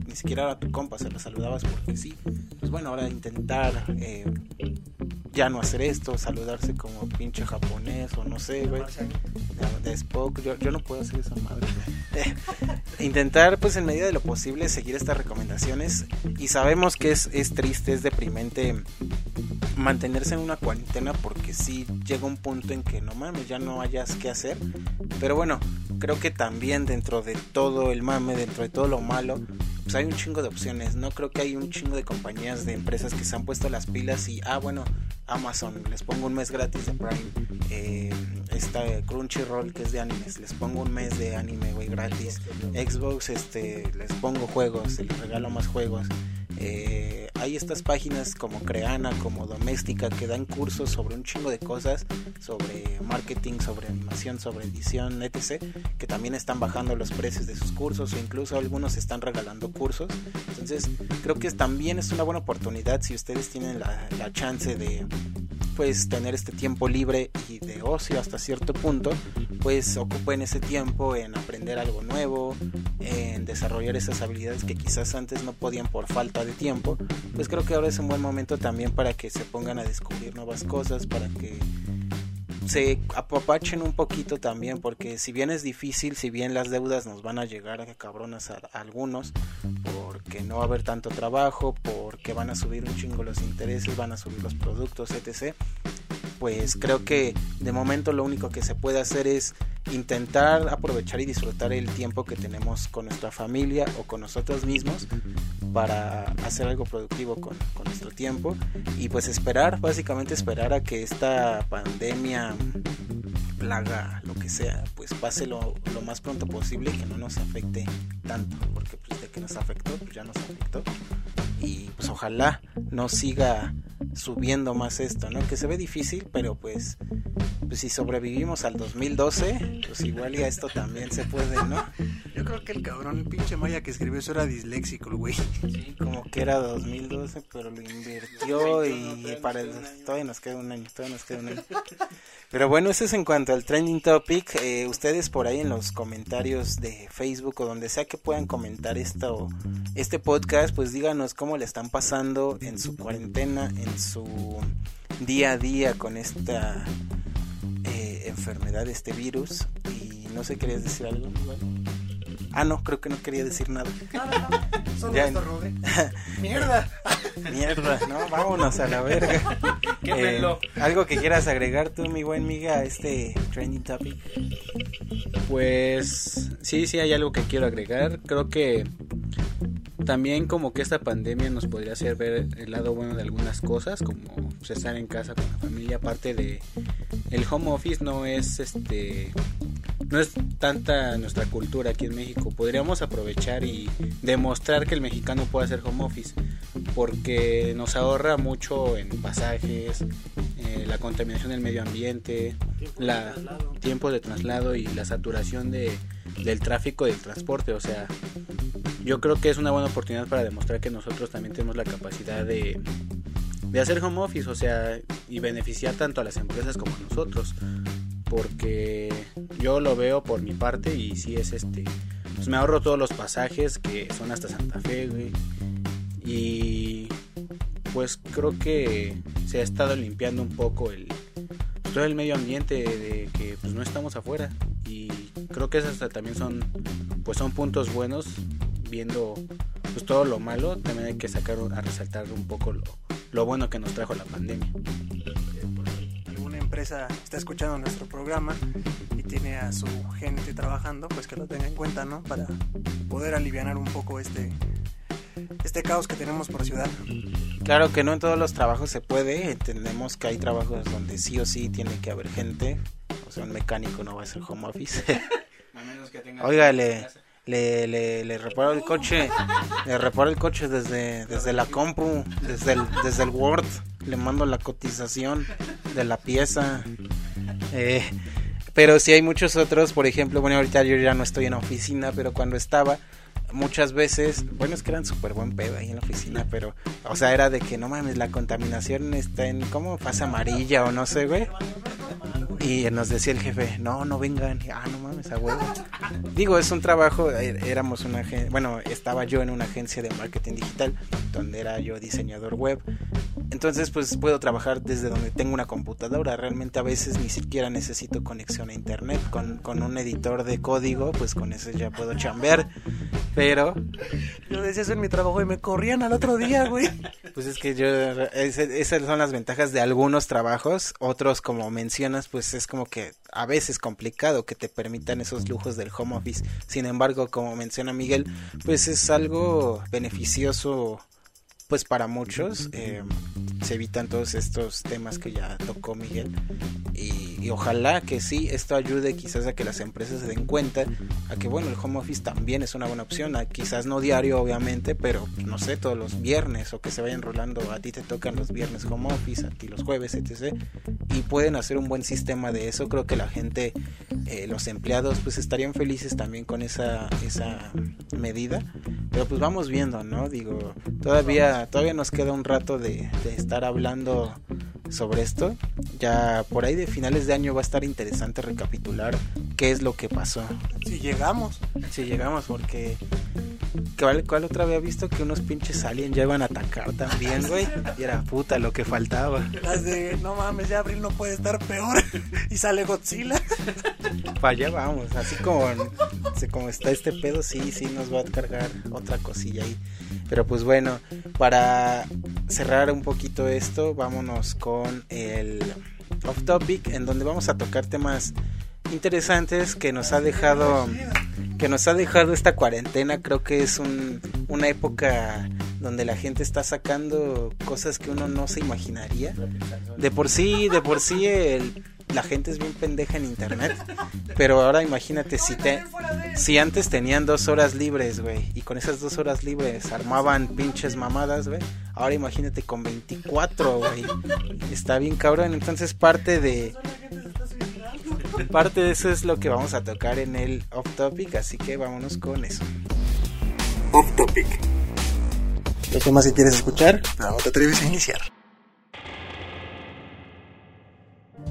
ni siquiera a tu compa se lo saludabas porque sí, pues bueno, ahora intentar eh, ya no hacer esto, saludarse como pinche japonés o no sé, güey, de, de Spock, yo, yo no puedo hacer esa madre. (laughs) Intentar, pues en medida de lo posible, seguir estas recomendaciones. Y sabemos que es, es triste, es deprimente mantenerse en una cuarentena porque sí llega un punto en que no mames, ya no hayas que hacer. Pero bueno, creo que también dentro de todo el mame, dentro de todo lo malo, pues hay un chingo de opciones. No creo que hay un chingo de compañías, de empresas que se han puesto las pilas y, ah, bueno, Amazon, les pongo un mes gratis de Prime. Eh, esta Crunchyroll que es de animes, les pongo un mes de anime, güey, gratis. Xbox, este, les pongo juegos, les regalo más juegos. Eh, hay estas páginas como Creana, como Doméstica, que dan cursos sobre un chingo de cosas, sobre marketing, sobre animación, sobre edición, etc., que también están bajando los precios de sus cursos o incluso algunos están regalando cursos. Entonces, creo que también es una buena oportunidad si ustedes tienen la, la chance de pues tener este tiempo libre y de ocio hasta cierto punto, pues ocupen ese tiempo en aprender algo nuevo, en desarrollar esas habilidades que quizás antes no podían por falta de tiempo, pues creo que ahora es un buen momento también para que se pongan a descubrir nuevas cosas, para que se apapachen un poquito también, porque si bien es difícil, si bien las deudas nos van a llegar a cabronas a, a algunos, porque no va a haber tanto trabajo, porque van a subir un chingo los intereses, van a subir los productos, etc. Pues creo que de momento lo único que se puede hacer es intentar aprovechar y disfrutar el tiempo que tenemos con nuestra familia o con nosotros mismos para hacer algo productivo con, con, nuestro tiempo y pues esperar, básicamente esperar a que esta pandemia, plaga, lo que sea, pues pase lo, más pronto posible que no nos afecte tanto, porque pues que nos afectó, pues ya nos afectó y pues ojalá no siga subiendo más esto, ¿no? Que se ve difícil, pero pues, pues si sobrevivimos al 2012, pues igual y a esto también se puede, ¿no? (laughs) Yo creo que el cabrón, el pinche Maya que escribió eso era disléxico, el güey. Sí, como que era 2012, pero lo invirtió (laughs) y para el, todavía nos queda un año, todavía nos queda un año. Pero bueno, eso es en cuanto al trending topic. Eh, ustedes por ahí en los comentarios de Facebook o donde sea que puedan comentar esto, este podcast, pues díganos cómo le están pasando en su cuarentena, en su día a día con esta eh, enfermedad, este virus. Y no sé, ¿querías decir algo? Ah, no, creo que no quería decir nada. Solo Ya. estornudé. (laughs) Mierda. Mierda, no, vámonos a la verga. (laughs) Quémenlo. Eh, algo que quieras agregar tú, mi buen miga, a este trending topic. Pues sí, sí hay algo que quiero agregar. Creo que también como que esta pandemia nos podría hacer ver el lado bueno de algunas cosas, como pues, estar en casa con la familia, aparte de el home office no es este no es tanta nuestra cultura aquí en México. Podríamos aprovechar y demostrar que el mexicano puede hacer home office porque nos ahorra mucho en pasajes, eh, la contaminación del medio ambiente, la tiempo de traslado y la saturación de, del tráfico y del transporte. O sea, yo creo que es una buena oportunidad para demostrar que nosotros también tenemos la capacidad de, de hacer home office, o sea, y beneficiar tanto a las empresas como a nosotros. Porque yo lo veo por mi parte y si es este, pues me ahorro todos los pasajes que son hasta Santa Fe. Y pues creo que se ha estado limpiando un poco el pues, todo el medio ambiente de que pues no estamos afuera. Y creo que esos también son pues son puntos buenos viendo pues todo lo malo. También hay que sacar a resaltar un poco lo, lo bueno que nos trajo la pandemia empresa está escuchando nuestro programa y tiene a su gente trabajando, pues que lo tenga en cuenta, ¿no? Para poder aliviar un poco este este caos que tenemos por ciudad. Claro que no en todos los trabajos se puede, entendemos que hay trabajos donde sí o sí tiene que haber gente, o sea, un mecánico no va a ser home office. (laughs) Oiga, le, le, le, le reparo el coche, le reparo el coche desde, desde la compu, desde el, desde el Word, le mando la cotización de la pieza. Eh, pero sí hay muchos otros, por ejemplo, bueno, ahorita yo ya no estoy en la oficina, pero cuando estaba, muchas veces, bueno, es que eran súper buen pedo ahí en la oficina, pero, o sea, era de que no mames, la contaminación está en, ¿cómo? Fase amarilla o no sé, güey. Y nos decía el jefe, no, no vengan. Y, ah, no mames, a huevo. Digo, es un trabajo, eh, éramos una agencia, bueno, estaba yo en una agencia de marketing digital, donde era yo diseñador web. Entonces, pues puedo trabajar desde donde tengo una computadora. Realmente a veces ni siquiera necesito conexión a internet. Con, con un editor de código, pues con eso ya puedo chambear. Pero, Yo decía eso en mi trabajo y me corrían al otro día, güey. pues es que yo, esas son las ventajas de algunos trabajos. Otros, como mencionas, pues es como que a veces complicado que te permitan esos lujos del home office. Sin embargo, como menciona Miguel, pues es algo beneficioso pues para muchos eh, se evitan todos estos temas que ya tocó Miguel. Y, y ojalá que sí esto ayude quizás a que las empresas se den cuenta a que bueno el home office también es una buena opción. A, quizás no diario obviamente pero no sé todos los viernes o que se vayan rolando a ti te tocan los viernes home office a ti los jueves etc. Y pueden hacer un buen sistema de eso. Creo que la gente eh, los empleados pues estarían felices también con esa esa medida. Pero pues vamos viendo no digo todavía todavía nos queda un rato de, de estar hablando sobre esto. Ya por ahí de finales de año va a estar interesante recapitular qué es lo que pasó. Si llegamos. si llegamos porque ¿Cuál, cuál otra había visto que unos pinches aliens ya iban a atacar también, güey? Y era puta lo que faltaba. Las de, no mames, ya abril no puede estar peor. (laughs) y sale Godzilla. (laughs) Para allá vamos, así como, así como está este pedo, sí, sí nos va a cargar otra cosilla ahí. Pero pues bueno, para cerrar un poquito esto, vámonos con el off topic, en donde vamos a tocar temas interesantes que nos ha dejado que nos ha dejado esta cuarentena creo que es un, una época donde la gente está sacando cosas que uno no se imaginaría. De por sí de por sí el, la gente es bien pendeja en internet pero ahora imagínate si te si antes tenían dos horas libres güey y con esas dos horas libres armaban pinches mamadas güey ahora imagínate con 24 güey está bien cabrón. Entonces parte de (laughs) parte de eso es lo que vamos a tocar en el off topic, así que vámonos con eso. Off topic. Los temas si quieres escuchar, pero no te atreves a iniciar.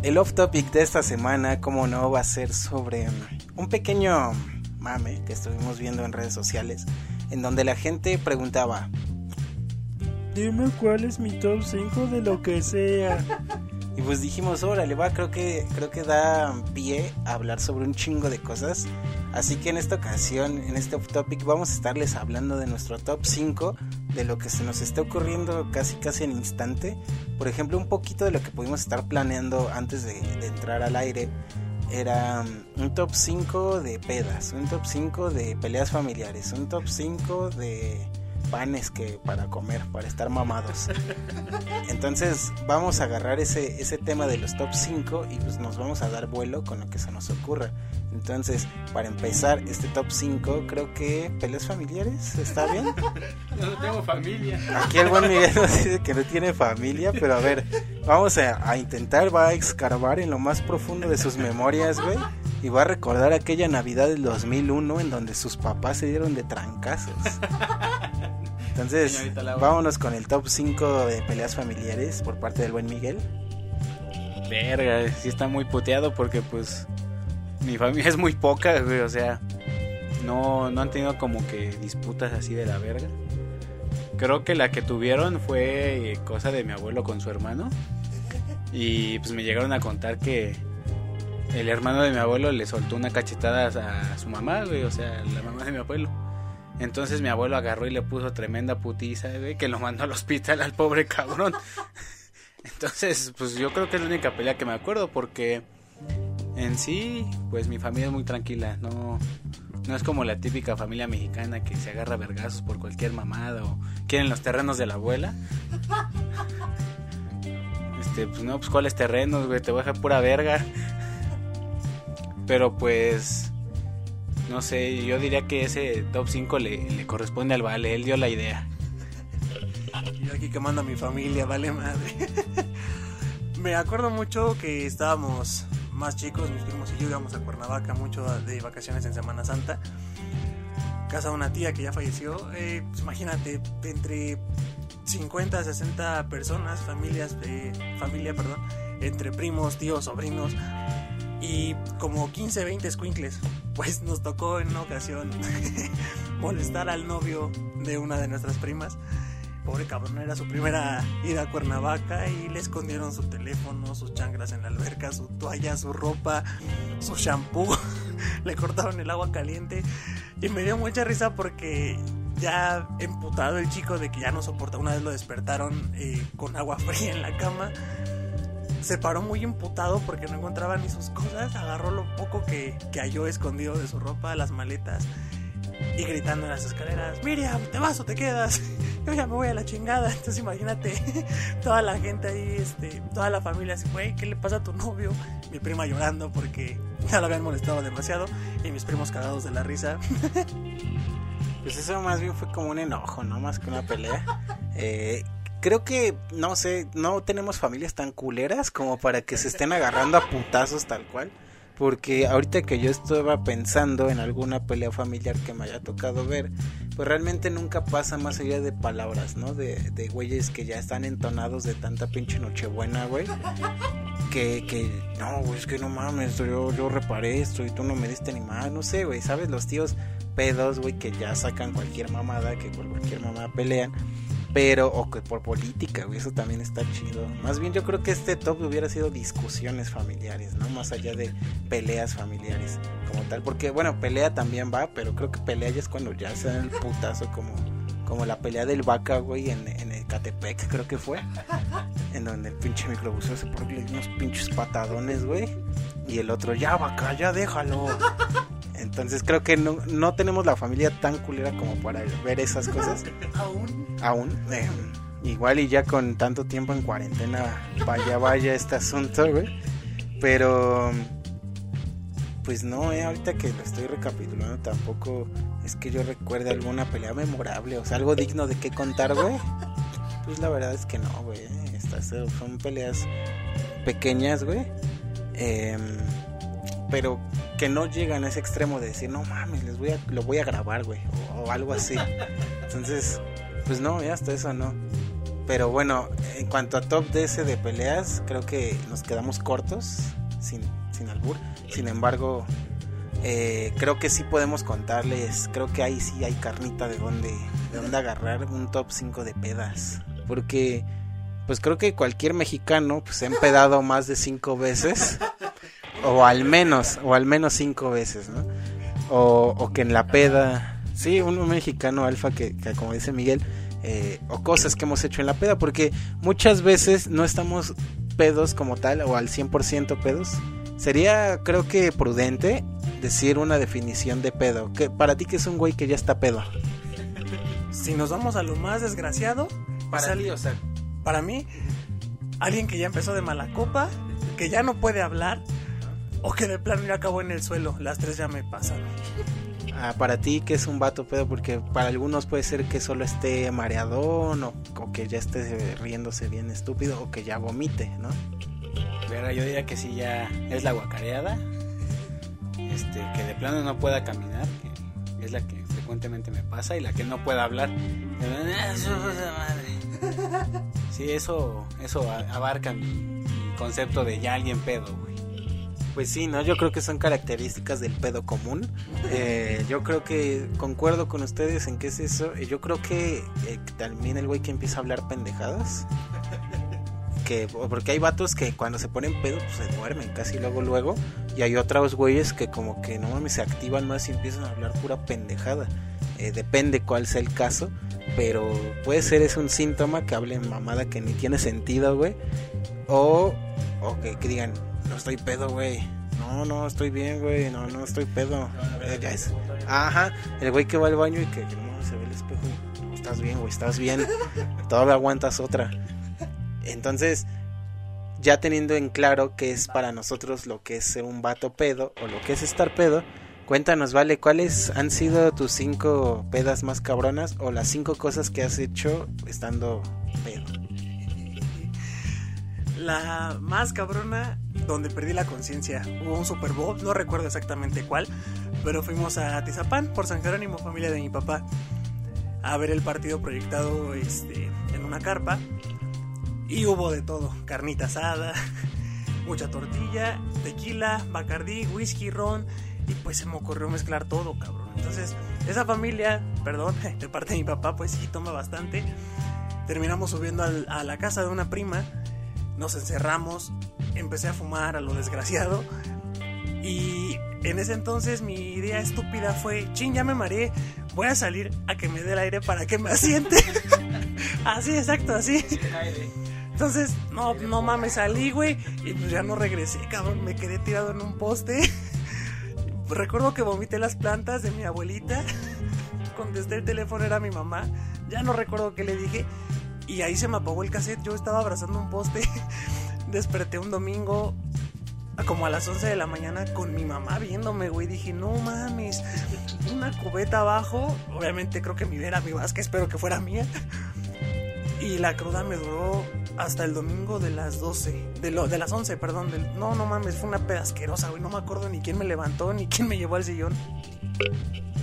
El off topic de esta semana, como no, va a ser sobre un pequeño mame que estuvimos viendo en redes sociales, en donde la gente preguntaba, Dime cuál es mi top 5 de lo que sea. (laughs) Y pues dijimos, órale, va, creo que, creo que da pie a hablar sobre un chingo de cosas. Así que en esta ocasión, en este topic, vamos a estarles hablando de nuestro top 5, de lo que se nos está ocurriendo casi casi en instante. Por ejemplo, un poquito de lo que pudimos estar planeando antes de, entrar al aire. Era um, un top 5 de pedas, un top 5 de peleas familiares, un top 5 de panes que para comer, para estar mamados. Entonces vamos a agarrar ese, ese tema de los top 5 y pues nos vamos a dar vuelo con lo que se nos ocurra. Entonces, para empezar este top 5, creo que peleas familiares, ¿está bien? No tengo familia. Aquí el buen Miguel nos dice que no tiene familia, pero a ver, vamos a, a intentar, va a escarbar en lo más profundo de sus memorias, güey. Y va a recordar aquella Navidad del 2001 en donde sus papás se dieron de trancazos. Entonces, vámonos con el top 5 de peleas familiares por parte del buen Miguel. Verga, sí está muy puteado porque pues mi familia (laughs) es muy poca, güey, o sea, no, no han tenido como que disputas así de la verga. Creo que la que tuvieron fue eh, cosa de mi abuelo con su hermano. Y pues me llegaron a contar que el hermano de mi abuelo le soltó una cachetada a su mamá, güey, o sea, la mamá de mi abuelo. Entonces mi abuelo agarró y le puso tremenda putiza, güey, que lo mandó al hospital al pobre cabrón. (laughs) Entonces, pues yo creo que es la única pelea que me acuerdo porque en sí, pues mi familia es muy tranquila, no no es como la típica familia mexicana que se agarra vergazos por cualquier mamada o quieren los terrenos de la abuela. (laughs) Este, pues no, pues cuáles terrenos, güey, te voy a dejar pura verga. Pero pues no sé, yo diría que ese top 5 le, le corresponde al Vale, él dio la idea. Yo aquí quemando a mi familia, vale madre. (laughs) Me acuerdo mucho que estábamos más chicos, mis primos y yo íbamos a Cuernavaca mucho de vacaciones en Semana Santa. Casa de una tía que ya falleció. eh, pues imagínate, entre 50 60 personas, familias, eh, familia, perdón, entre primos, tíos, sobrinos y como 15, 20 squinkles. Pues nos tocó en una ocasión (laughs) molestar al novio de una de nuestras primas. Pobre cabrón, era su primera ida a Cuernavaca y le escondieron su teléfono, sus chanclas en la alberca, su toalla, su ropa, su shampoo. (laughs) le cortaron el agua caliente y me dio mucha risa porque ya emputado el chico de que ya no soporta. Una vez lo despertaron eh, con agua fría en la cama. Se paró muy emputado porque no encontraba ni sus cosas. Agarró lo poco que, que halló escondido de su ropa, las maletas. Y gritando en las escaleras, Miriam, ¿te vas o te quedas? (laughs) Yo ya me voy a la chingada. Entonces imagínate, (laughs) toda la gente ahí, este, toda la familia así, güey, ¿qué le pasa a tu novio? Mi prima llorando porque (laughs) ya lo habían molestado demasiado. Y mis primos cagados de la risa. Pues eso más bien fue como un enojo, no más que una pelea. Eh, creo que, no sé, no tenemos familias tan culeras como para que se estén agarrando a putazos tal cual. Porque ahorita que yo estaba pensando en alguna pelea familiar que me haya tocado ver, pues realmente nunca pasa más allá de palabras, ¿no? De, de güeyes que ya están entonados de tanta pinche nochebuena, güey. Que, que, no, güey, es que no mames, yo, yo reparé esto y tú no me diste ni más, no sé, güey, ¿sabes? Los tíos pedos, güey, que ya sacan cualquier mamada, que por cualquier mamada pelean. Pero, o que por política, güey, eso también está chido. Más bien yo creo que este top hubiera sido discusiones familiares, ¿no? Más allá de peleas familiares como tal. Porque, bueno, pelea también va, pero creo que pelea ya es cuando ya se dan el putazo como, como la pelea del vaca, güey, en, en el Catepec, creo que fue. En donde el pinche microbusero se pone unos pinches patadones, güey. Y el otro, ya vaca, ya déjalo. Entonces creo que no, no tenemos la familia tan culera como para ver esas cosas (laughs) Aún. aún. eh, igual y ya con tanto tiempo en cuarentena, vaya, vaya este asunto, güey. Pero, pues no, eh, ahorita que lo estoy recapitulando tampoco es que yo recuerde alguna pelea memorable, o sea, algo digno de qué contar, güey. Pues la verdad es que no, güey. Estas son peleas pequeñas, güey. Em, pero que no llegan a ese extremo de decir, no mames, les voy a, lo voy a grabar, güey, o, algo así. Entonces, pues no, ya hasta eso no. Pero bueno, en cuanto a top DS de peleas, creo que nos quedamos cortos, sin, sin albur. Sin embargo, eh, creo que sí podemos contarles, creo que ahí sí hay carnita de dónde, de agarrar un top 5 de pedas. Porque, pues creo que cualquier mexicano pues, ha empedado más de 5 veces. O al menos, o al menos 5 veces, ¿no? O, o que en la peda, sí, un mexicano alfa que, que como dice Miguel, eh, o cosas que hemos hecho en la peda, porque muchas veces no estamos pedos como tal o al 100% pedos. Sería, creo que prudente decir una definición de pedo. Que para ti que es un güey que ya está pedo. Si nos vamos a lo más desgraciado, Para ti, o sea, para mí, alguien que ya empezó de mala copa, que ya no puede hablar, o que de plano ya acabó en el suelo. Las tres ya me pasaron. Ah, para ti que es un vato pedo, porque para algunos puede ser que solo esté mareadón o, o que ya esté riéndose bien estúpido o que ya vomite, ¿no? Verga, yo diría que sí ya es la guacareada. Este, que de plano no pueda caminar, que es la que frecuentemente me pasa, y la que no pueda hablar. "Ah, su puta madre". Sí, eso, eso abarca mi, mi concepto de ya alguien pedo, güey. Pues sí, ¿no? Yo creo que son características del pedo común. Eh, yo creo que concuerdo con ustedes en qué es eso. Yo creo que eh, también el güey que empieza a hablar pendejadas. Que, porque hay vatos que cuando se ponen pedo pues se duermen casi luego luego. Y hay otros güeyes que como que no mames se activan más y empiezan a hablar pura pendejada. Eh, depende cuál sea el caso. Pero puede ser es un síntoma que hablen mamada que ni tiene sentido, güey. O, o que, que digan, no estoy pedo, güey. No, no, estoy bien, güey. No, no estoy pedo. Eh. Ajá, el güey que va al baño y que no se ve el espejo no, estás bien, güey, estás bien. (laughs) Todavía aguantas otra. Entonces, ya teniendo en claro qué es para nosotros lo que es ser un vato pedo o lo que es estar pedo, cuéntanos, vale, ¿cuáles han sido tus cinco pedas más cabronas o las cinco cosas que has hecho estando pedo? La más cabrona, donde perdí la conciencia. Hubo un Super Bowl, no recuerdo exactamente cuál, pero fuimos a Tizapán por San Jerónimo, familia de mi papá, a ver el partido proyectado este, en una carpa. Y hubo de todo: carnita asada, (laughs) mucha tortilla, tequila, bacardí, whisky, ron. Y pues se me ocurrió mezclar todo, cabrón. Entonces, esa familia, perdón, (laughs) de parte de mi papá, pues sí toma bastante. Terminamos subiendo a la casa de una prima nos encerramos, empecé a fumar a lo desgraciado y en ese entonces mi idea estúpida fue, ching, ya me mareé, voy a salir a que me dé el aire para que me asiente. (laughs) así, exacto, así. Entonces, no, no mames, salí, güey, y pues ya no regresé, cabrón, me quedé tirado en un poste. (laughs) Recuerdo que vomité las plantas de mi abuelita. (laughs) Contesté el teléfono, era mi mamá. Ya no recuerdo qué le dije. Y ahí se me apagó el cassette. Yo estaba abrazando un poste. (laughs) Desperté un domingo como a las 11 de la mañana con mi mamá viéndome, güey. Dije, no mames, una cubeta abajo. Obviamente creo que mi era mi vasca, espero que fuera mía. Y la cruda me duró hasta el domingo de las 12, de, lo, de las 11, perdón. no, no mames, fue una peda asquerosa, güey. No me acuerdo ni quién me levantó, ni quién me llevó al sillón.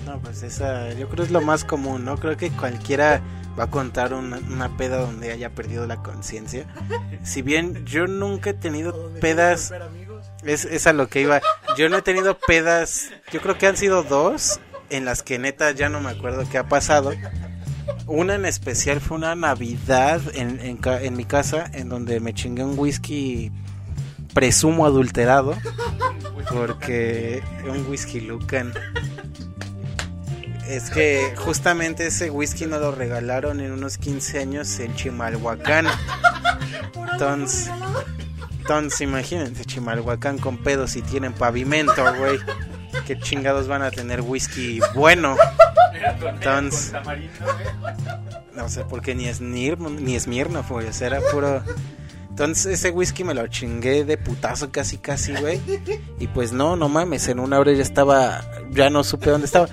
No, pues esa, yo creo es lo más común, ¿no? Creo que cualquiera va a contar una, una peda donde haya perdido la conciencia. Si bien yo nunca he tenido pedas, es, es a lo que iba. Yo no he tenido pedas, yo creo que han sido dos en las que neta ya no me acuerdo qué ha pasado. Una en especial fue una Navidad en, en, en mi casa en donde me chingué un whisky presumo adulterado porque un whisky Lucan es que justamente ese whisky nos lo regalaron en unos 15 años en Chimalhuacán. Entonces, imagínense Chimalhuacán con pedos y tienen pavimento, güey. Qué chingados van a tener whisky bueno. Entonces, no sé por qué ni es ni güey. O sea, era puro. Entonces ese whisky me lo chingué de putazo casi casi, güey. Y pues no, no mames, en una hora ya estaba, ya no supe dónde estaba.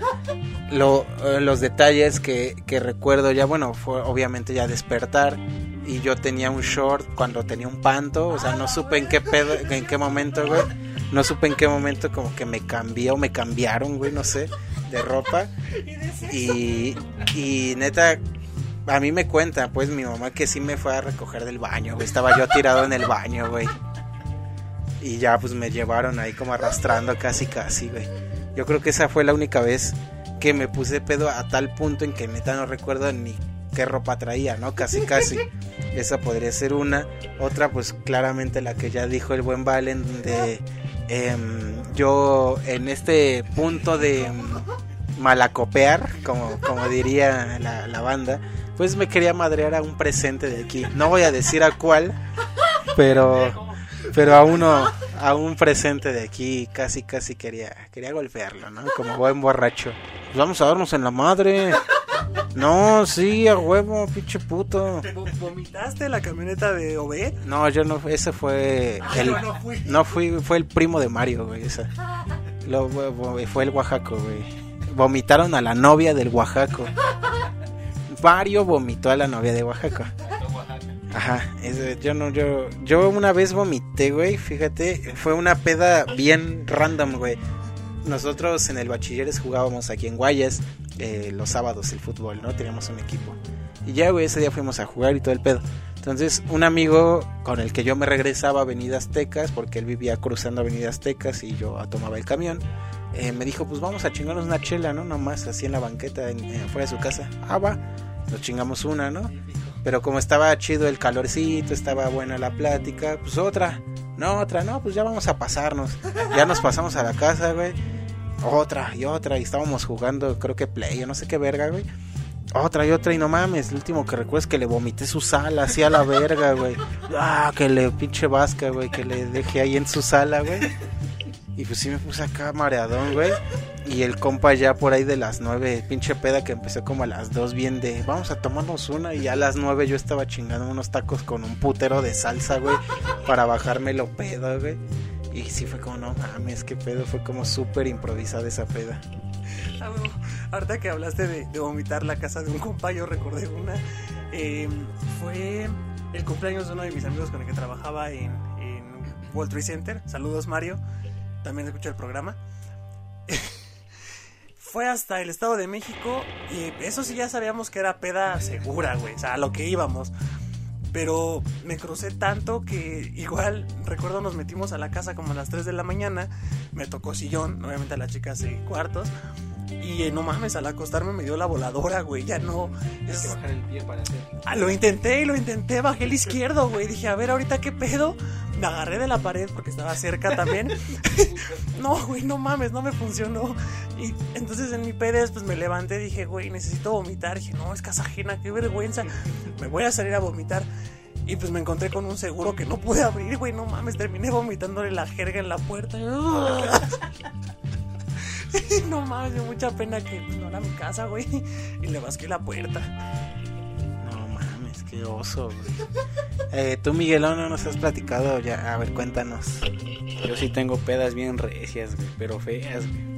Lo, eh, los detalles que, que recuerdo ya, bueno, fue obviamente ya despertar. Y yo tenía un short cuando tenía un panto, o sea, no supe en qué pedo, en qué momento, güey. no supe en qué momento como que me cambió, me cambiaron, güey, no sé, de ropa. Y, y neta, a mí me cuenta, pues mi mamá que sí me fue a recoger del baño. Estaba yo tirado en el baño, güey. Y ya pues me llevaron ahí como arrastrando casi casi, güey. Yo creo que esa fue la única vez que me puse pedo a tal punto en que neta no recuerdo ni qué ropa traía, ¿no? Casi casi. Esa podría ser una. Otra pues claramente la que ya dijo el buen Valen de em, yo en este punto de em, malacopear, como, como diría la, la banda, pues me quería madrear a un presente de aquí. No voy a decir a cuál, pero pero a uno a un presente de aquí casi casi quería quería golpearlo, ¿no? Como buen borracho. Pues vamos a darnos en la madre. No, sí, a huevo, pinche puto. ¿Vo- ¿Vomitaste la camioneta de Obed? No, yo no, ese fue el no fui. no fui, fue el primo de Mario, güey, esa. Lo, fue el Oaxaco, güey. Vomitaron a la novia del Oaxaco. Mario vomitó a la novia de Oaxaco. Ajá, yo no, yo, yo una vez vomité, güey, fíjate, fue una peda bien random, güey. Nosotros en el bachilleres jugábamos aquí en Guayas eh, los sábados el fútbol, ¿no? Teníamos un equipo. Y ya, güey, ese día fuimos a jugar y todo el pedo. Entonces, un amigo con el que yo me regresaba a Avenida Aztecas, porque él vivía cruzando Avenida Aztecas y yo tomaba el camión, eh, me dijo, pues vamos a chingarnos una chela, ¿no? Nomás así en la banqueta, en, de su casa. Ah, va, nos chingamos una, ¿no? Pero como estaba chido el calorcito, estaba buena la plática, pues otra, no, otra, no, pues ya vamos a pasarnos. Ya nos pasamos a la casa, güey. Otra y otra, y estábamos jugando, creo que play, o no sé qué verga, güey. Otra y otra, y no mames, el último que recuerdo es que le vomité su sala, así a la verga, güey. Ah, que le pinche vasca, güey, que le dejé ahí en su sala, güey. Y pues sí me puse acá mareadón, güey. Y el compa ya por ahí de las nueve, pinche peda que empezó como a las dos, bien de vamos a tomarnos una. Y ya a las nueve yo estaba chingando unos tacos con un putero de salsa, güey, para bajarme lo pedo, güey. Y sí fue como, no mames, qué pedo, fue como súper improvisada esa peda. Ah, ahorita que hablaste de, vomitar la casa de un compa, yo recordé una. Eh, fue el cumpleaños de uno de mis amigos con el que trabajaba en, en World Trade Center. Saludos, Mario. También escucha el programa. (laughs) fue hasta el Estado de México y eso sí ya sabíamos que era peda segura, güey. O sea, a lo que íbamos. Pero me crucé tanto que igual, recuerdo, nos metimos a la casa como a las 3 de la mañana. Me tocó sillón, obviamente a las chicas de cuartos. Y eh, no mames, al acostarme me dio la voladora, güey. Ya no. Tienes que es- bajar el pie para hacer. Ah, lo intenté y lo intenté, bajé el izquierdo, güey. Dije, a ver, ahorita qué pedo. Me agarré de la pared porque estaba cerca también. (laughs) (laughs) no, güey, no mames, no me funcionó. Y entonces en mi pedes, pues me levanté, dije, güey, necesito vomitar. Dije, no, es casa ajena, qué vergüenza. Me voy a salir a vomitar. Y pues me encontré con un seguro que no pude abrir, güey, no mames, terminé vomitándole la jerga en la puerta. (laughs) (laughs) no mames, me mucha pena que no era mi casa, güey. Y le basqué la puerta. No mames, qué oso, güey. Eh, tú, Miguelón, no nos has platicado ya. A ver, cuéntanos. Yo sí tengo pedas bien recias, güey, pero feas, güey.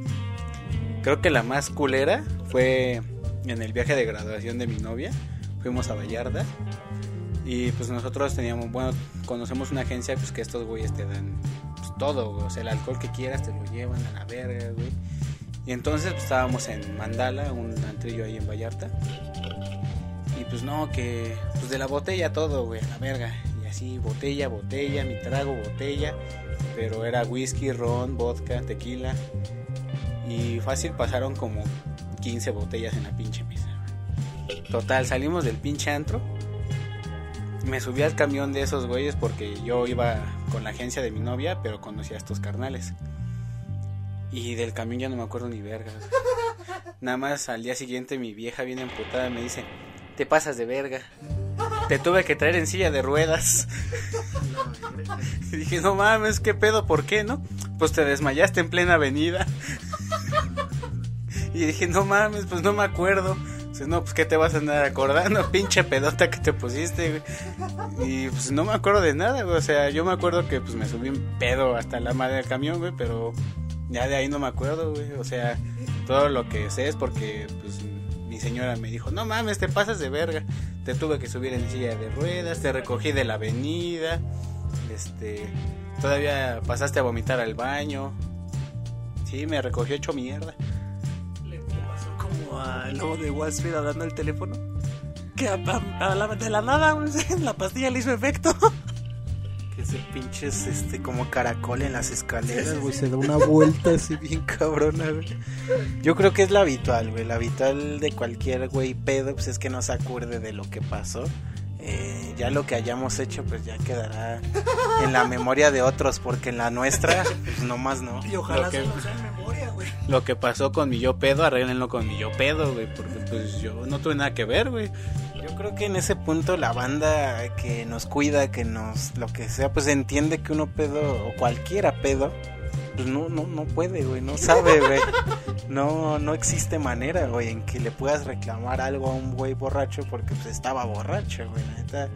Creo que la más culera fue en el viaje de graduación de mi novia. Fuimos a Vallarta. Y pues nosotros teníamos, bueno, conocemos una agencia pues que estos güeyes te dan pues, todo, güey. O sea, el alcohol que quieras te lo llevan a la verga, güey. Y entonces pues, estábamos en Mandala, un antrillo ahí en Vallarta. Y pues no, que pues de la botella todo, güey, a la verga. Y así, botella, botella, mi trago, botella. Pero era whisky, ron, vodka, tequila. Y fácil pasaron como 15 botellas en la pinche mesa. Total, salimos del pinche antro. Me subí al camión de esos güeyes porque yo iba con la agencia de mi novia, pero conocía a estos carnales. Y del camión ya no me acuerdo ni verga. Nada más al día siguiente mi vieja bien emputada me dice, te pasas de verga. Te tuve que traer en silla de ruedas. Y dije, no mames, ¿qué pedo? ¿Por qué, no? Pues te desmayaste en plena avenida. Y dije, no mames, pues no me acuerdo. Dice, no, pues ¿qué te vas a andar acordando? (laughs) Pinche pedota que te pusiste. Y pues no me acuerdo de nada. O sea, yo me acuerdo que pues me subí un pedo hasta la madre del camión, güey, pero ya de ahí no me acuerdo, güey. O sea, todo lo que sé es porque pues mi señora me dijo, no mames, te pasas de verga. Te tuve que subir en silla de ruedas, te recogí de la avenida. Este, Todavía pasaste a vomitar al baño. Sí, me recogió hecho mierda. Le pasó como al lobo de Wall Street hablando el teléfono. Que a, a- a la, de la nada, (laughs) la pastilla le hizo efecto. Que ese pinches, este, como caracol en las escaleras, güey, se da una vuelta así bien cabrona, güey. Yo creo que es la habitual, güey, la habitual de cualquier güey pedo, pues es que no se acuerde de lo que pasó. Eh, ya lo que hayamos hecho, pues ya quedará en la memoria de otros, porque en la nuestra, pues nomás no. Y ojalá Lo que- solo sea en memoria, güey. Lo que pasó con mi yo pedo, arréglenlo con mi yo pedo, güey. Porque pues yo no tuve nada que ver, güey. Yo creo que en ese punto la banda que nos cuida, que nos, lo que sea, pues entiende que uno pedo, o cualquiera pedo, pues no, no, no puede, güey, no sabe, güey. No, no existe manera, güey, en que le puedas reclamar algo a un güey borracho porque pues estaba borracho, güey, la neta.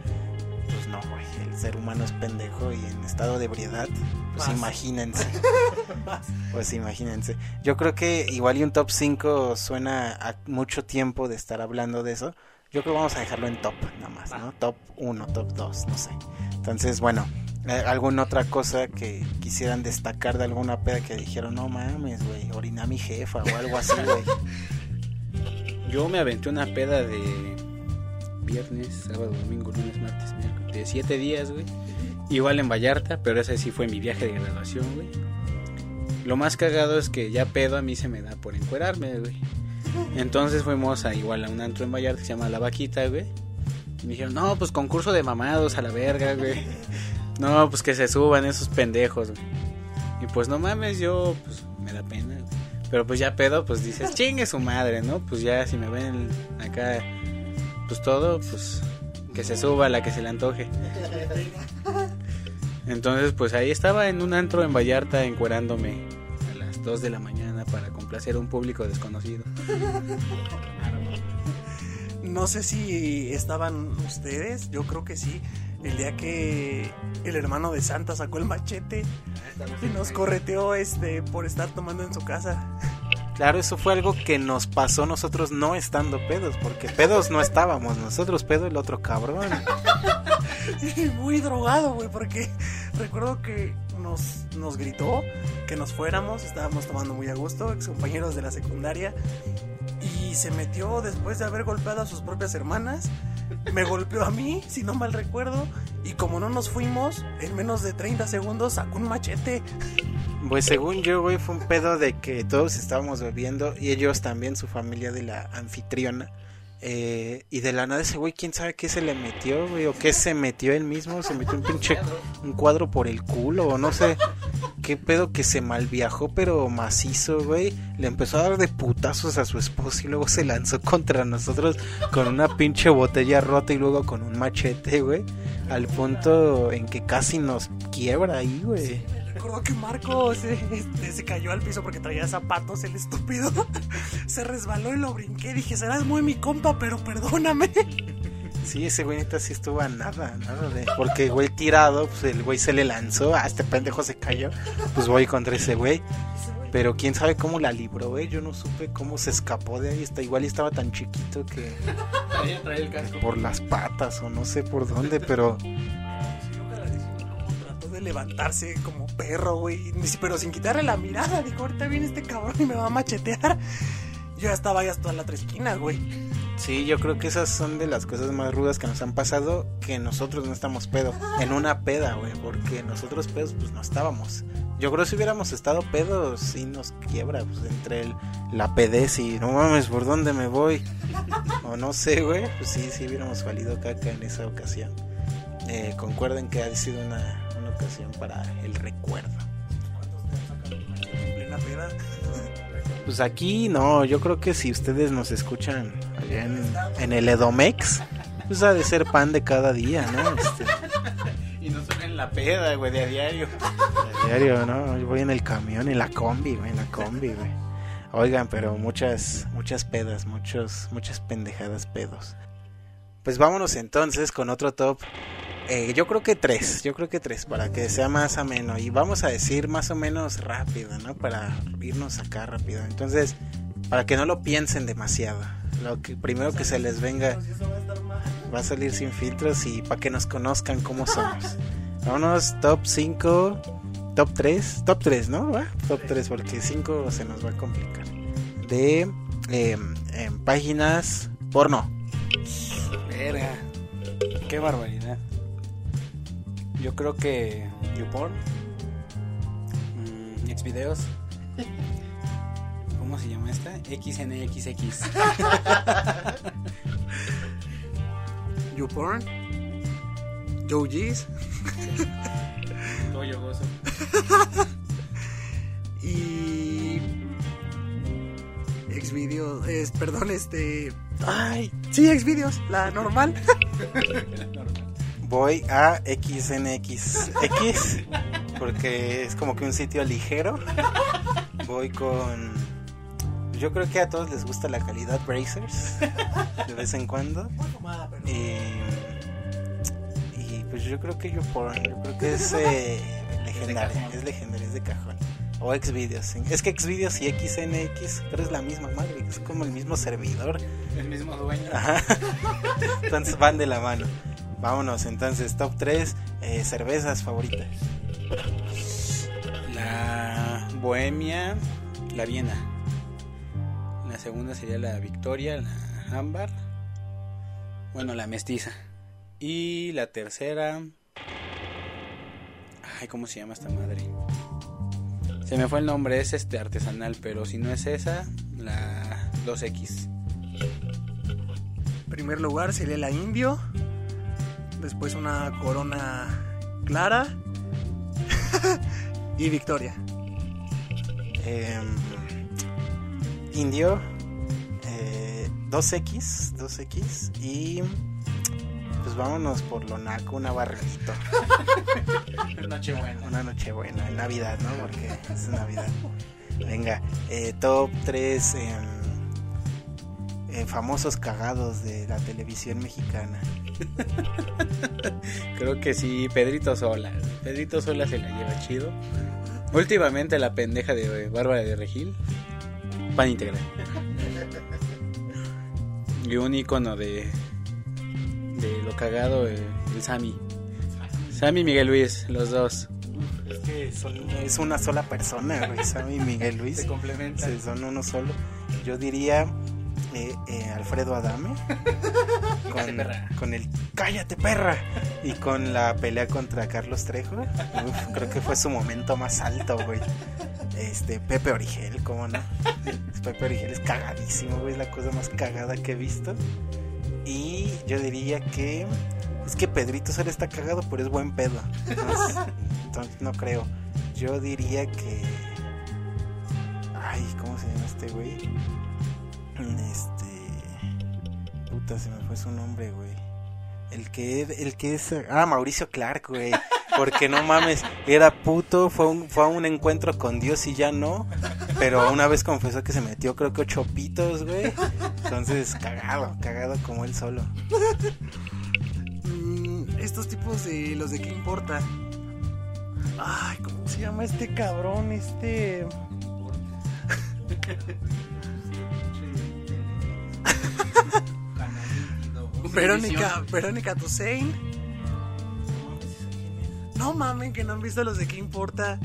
Pues no, güey, el ser humano es pendejo y en estado de ebriedad, pues Más. imagínense. (laughs) Pues imagínense. Yo creo que igual y un top 5 suena a mucho tiempo de estar hablando de eso. Yo creo que vamos a dejarlo en top, nada más, ¿no? Top 1, top 2, no sé. Entonces, bueno, eh, ¿alguna otra cosa que quisieran destacar de alguna peda que dijeron, no mames, güey, orina mi jefa o algo así, güey? (laughs) Yo me aventé una peda de viernes, sábado, domingo, lunes, martes, miércoles, de siete días, güey. Igual en Vallarta, pero ese sí fue mi viaje de graduación, güey. Lo más cagado es que ya pedo a mí se me da por encuerarme, güey. Entonces fuimos a igual a un antro en Vallarta que se llama La Vaquita, güey. Y me dijeron, no, pues concurso de mamados a la verga, güey. (laughs) No, pues que se suban esos pendejos, güey. Y pues no mames, yo, pues me da pena. Pero pues ya pedo, pues dices, chingue su madre, ¿no? Pues ya si me ven acá, pues todo, pues que se suba la que se le antoje. Entonces, pues ahí estaba en un antro en Vallarta encuerándome a las 2 de la mañana para complacer a un público desconocido. (laughs) No sé si estaban ustedes, yo creo que sí. El día que el hermano de Santa sacó el machete y nos correteó este por estar tomando en su casa. Claro, eso fue algo que nos pasó nosotros no estando pedos, porque pedos no estábamos, nosotros pedo el otro cabrón. Y muy drogado, güey, porque recuerdo que nos, nos gritó que nos fuéramos, estábamos tomando muy a gusto, ex compañeros de la secundaria, y se metió después de haber golpeado a sus propias hermanas, me golpeó a mí, si no mal recuerdo, y como no nos fuimos, en menos de 30 segundos sacó un machete. Pues según yo, güey, fue un pedo de que todos estábamos bebiendo y ellos también, su familia de la anfitriona. Eh, y de la nada ese güey, quién sabe qué se le metió, güey, o qué se metió él mismo, se metió un pinche un cuadro por el culo, o no sé qué pedo que se malviajó, pero macizo, güey. Le empezó a dar de putazos a su esposo y luego se lanzó (laughs) contra nosotros con una pinche botella rota y luego con un machete, güey. Al punto en que casi nos quiebra ahí, güey. Recuerdo que Marco se, este, se cayó al piso porque traía zapatos, el estúpido. (laughs) Se resbaló y lo brinqué. Dije, serás muy mi compa, pero perdóname. Sí, ese güey neta sí estuvo a nada, nada de... Porque el güey tirado, pues el güey se le lanzó, ah, este pendejo se cayó, pues voy contra ese güey. Pero quién sabe cómo la libró, güey, yo no supe cómo se escapó de ahí, está igual y estaba tan chiquito que por las patas o no sé por dónde, pero levantarse como perro, güey. Pero sin quitarle la mirada. Dijo, ahorita viene este cabrón y me va a machetear. Yo ya estaba ahí hasta la otra esquina, güey. sí, yo creo que esas son de las cosas más rudas que nos han pasado, que nosotros no estamos pedo, en una peda, güey, porque nosotros pedos pues no estábamos. Yo creo que si hubiéramos estado pedos, sí nos quiebra, pues entre el, la pedez y no mames, ¿por dónde me voy? O no sé, güey, pues sí, sí hubiéramos valido caca en esa ocasión. Eh, concuerden que ha sido una ocasión para el recuerdo. En plena peda. Pues aquí no, yo creo que si ustedes nos escuchan allá en, en el Edomex, pues ha de ser pan de cada día, ¿no? Este, Y no solo en la peda, güey, de a diario. a diario, ¿no? Yo voy en el camión, en la combi, güey, en la combi, güey. Oigan, pero muchas, muchas pedas, muchos, muchas pendejadas pedos. Pues vámonos entonces con otro top. Eh, yo creo que tres, yo creo que tres, para que sea más ameno. Y vamos a decir más o menos rápido, ¿no? Para irnos acá rápido. Entonces, para que no lo piensen demasiado. Lo que primero que se les venga va a salir sin filtros y para que nos conozcan cómo somos. Vámonos, top 5, top 3, top 3, ¿no? Top 3, porque 5 se nos va a complicar. De em, páginas porno. Verga. Qué barbaridad. Yo creo que YouPorn. Mm, Xvideos. ¿Cómo se llama esta? XNXX. (laughs) YouPorn. Joe G's. Toyo gozo. (laughs) Y. Xvideos. Es, perdón, este. Ay, sí, Xvideos, la normal. (laughs) Voy a XNXX porque es como que un sitio ligero. Voy con. Yo creo que a todos les gusta la calidad Brazers de vez en cuando. Y, y pues yo creo que yo por yo creo que es eh, legendario, es legendario, es de cajón. O Xvideos, sí. es que Xvideos y XNX, pero es la misma madre, es como el mismo servidor. El mismo dueño. Ajá. (laughs) Entonces van de la mano. Vámonos, entonces, top 3 cervezas favoritas. La Bohemia, la Viena. La segunda sería la Victoria, la Ámbar. Bueno, la Mestiza. Y la tercera. Ay, ¿cómo se llama esta madre? Se me fue el nombre, es este artesanal, pero si no es esa, la 2X. primer lugar sería la Indio. Después una Corona Clara. (laughs) y Victoria. Em, indio, eh, 2X, 2X y pues vámonos por lo naco, una barrito. (laughs) Nochebuena. Una noche buena, en Navidad, ¿no? Porque es Navidad. Venga, eh, top 3 famosos cagados de la televisión mexicana. (laughs) Creo que sí, Pedrito Sola. Pedrito Sola se la lleva chido. Últimamente la pendeja de Bárbara de Regil. Pan integral. Y un icono de. de lo cagado, el, el Sammy. Sammy y Miguel Luis, los dos. Es que son- es una sola persona, güey. Sammy y Miguel Luis. Se complementan. Son uno solo. Yo diría eh, eh, Alfredo Adame. (laughs) Con, con el cállate perra. Y con la pelea contra Carlos Trejo. Uf, creo que fue su momento más alto, güey. Este, Pepe Origel, ¿cómo no? Pepe Origel es cagadísimo, güey. Es la cosa más cagada que he visto. Y yo diría que. Es que Pedrito solo está cagado, pero es buen pedo. Entonces, entonces no creo. Yo diría que. Ay, ¿cómo se llama este güey? Este. Puta, se me fue su nombre, güey. El que, el que es. Ah, Mauricio Clark, güey. Porque no mames, era puto, fue, fue a un encuentro con Dios y ya no. Pero una vez confesó que se metió, creo que ocho pitos, güey. Entonces, cagado, cagado como él solo. Mm, estos tipos de los de qué importa. Ay, ¿cómo se llama este cabrón? Este. Verónica, Verónica Toussaint. No mamen que no han visto los de qué importa.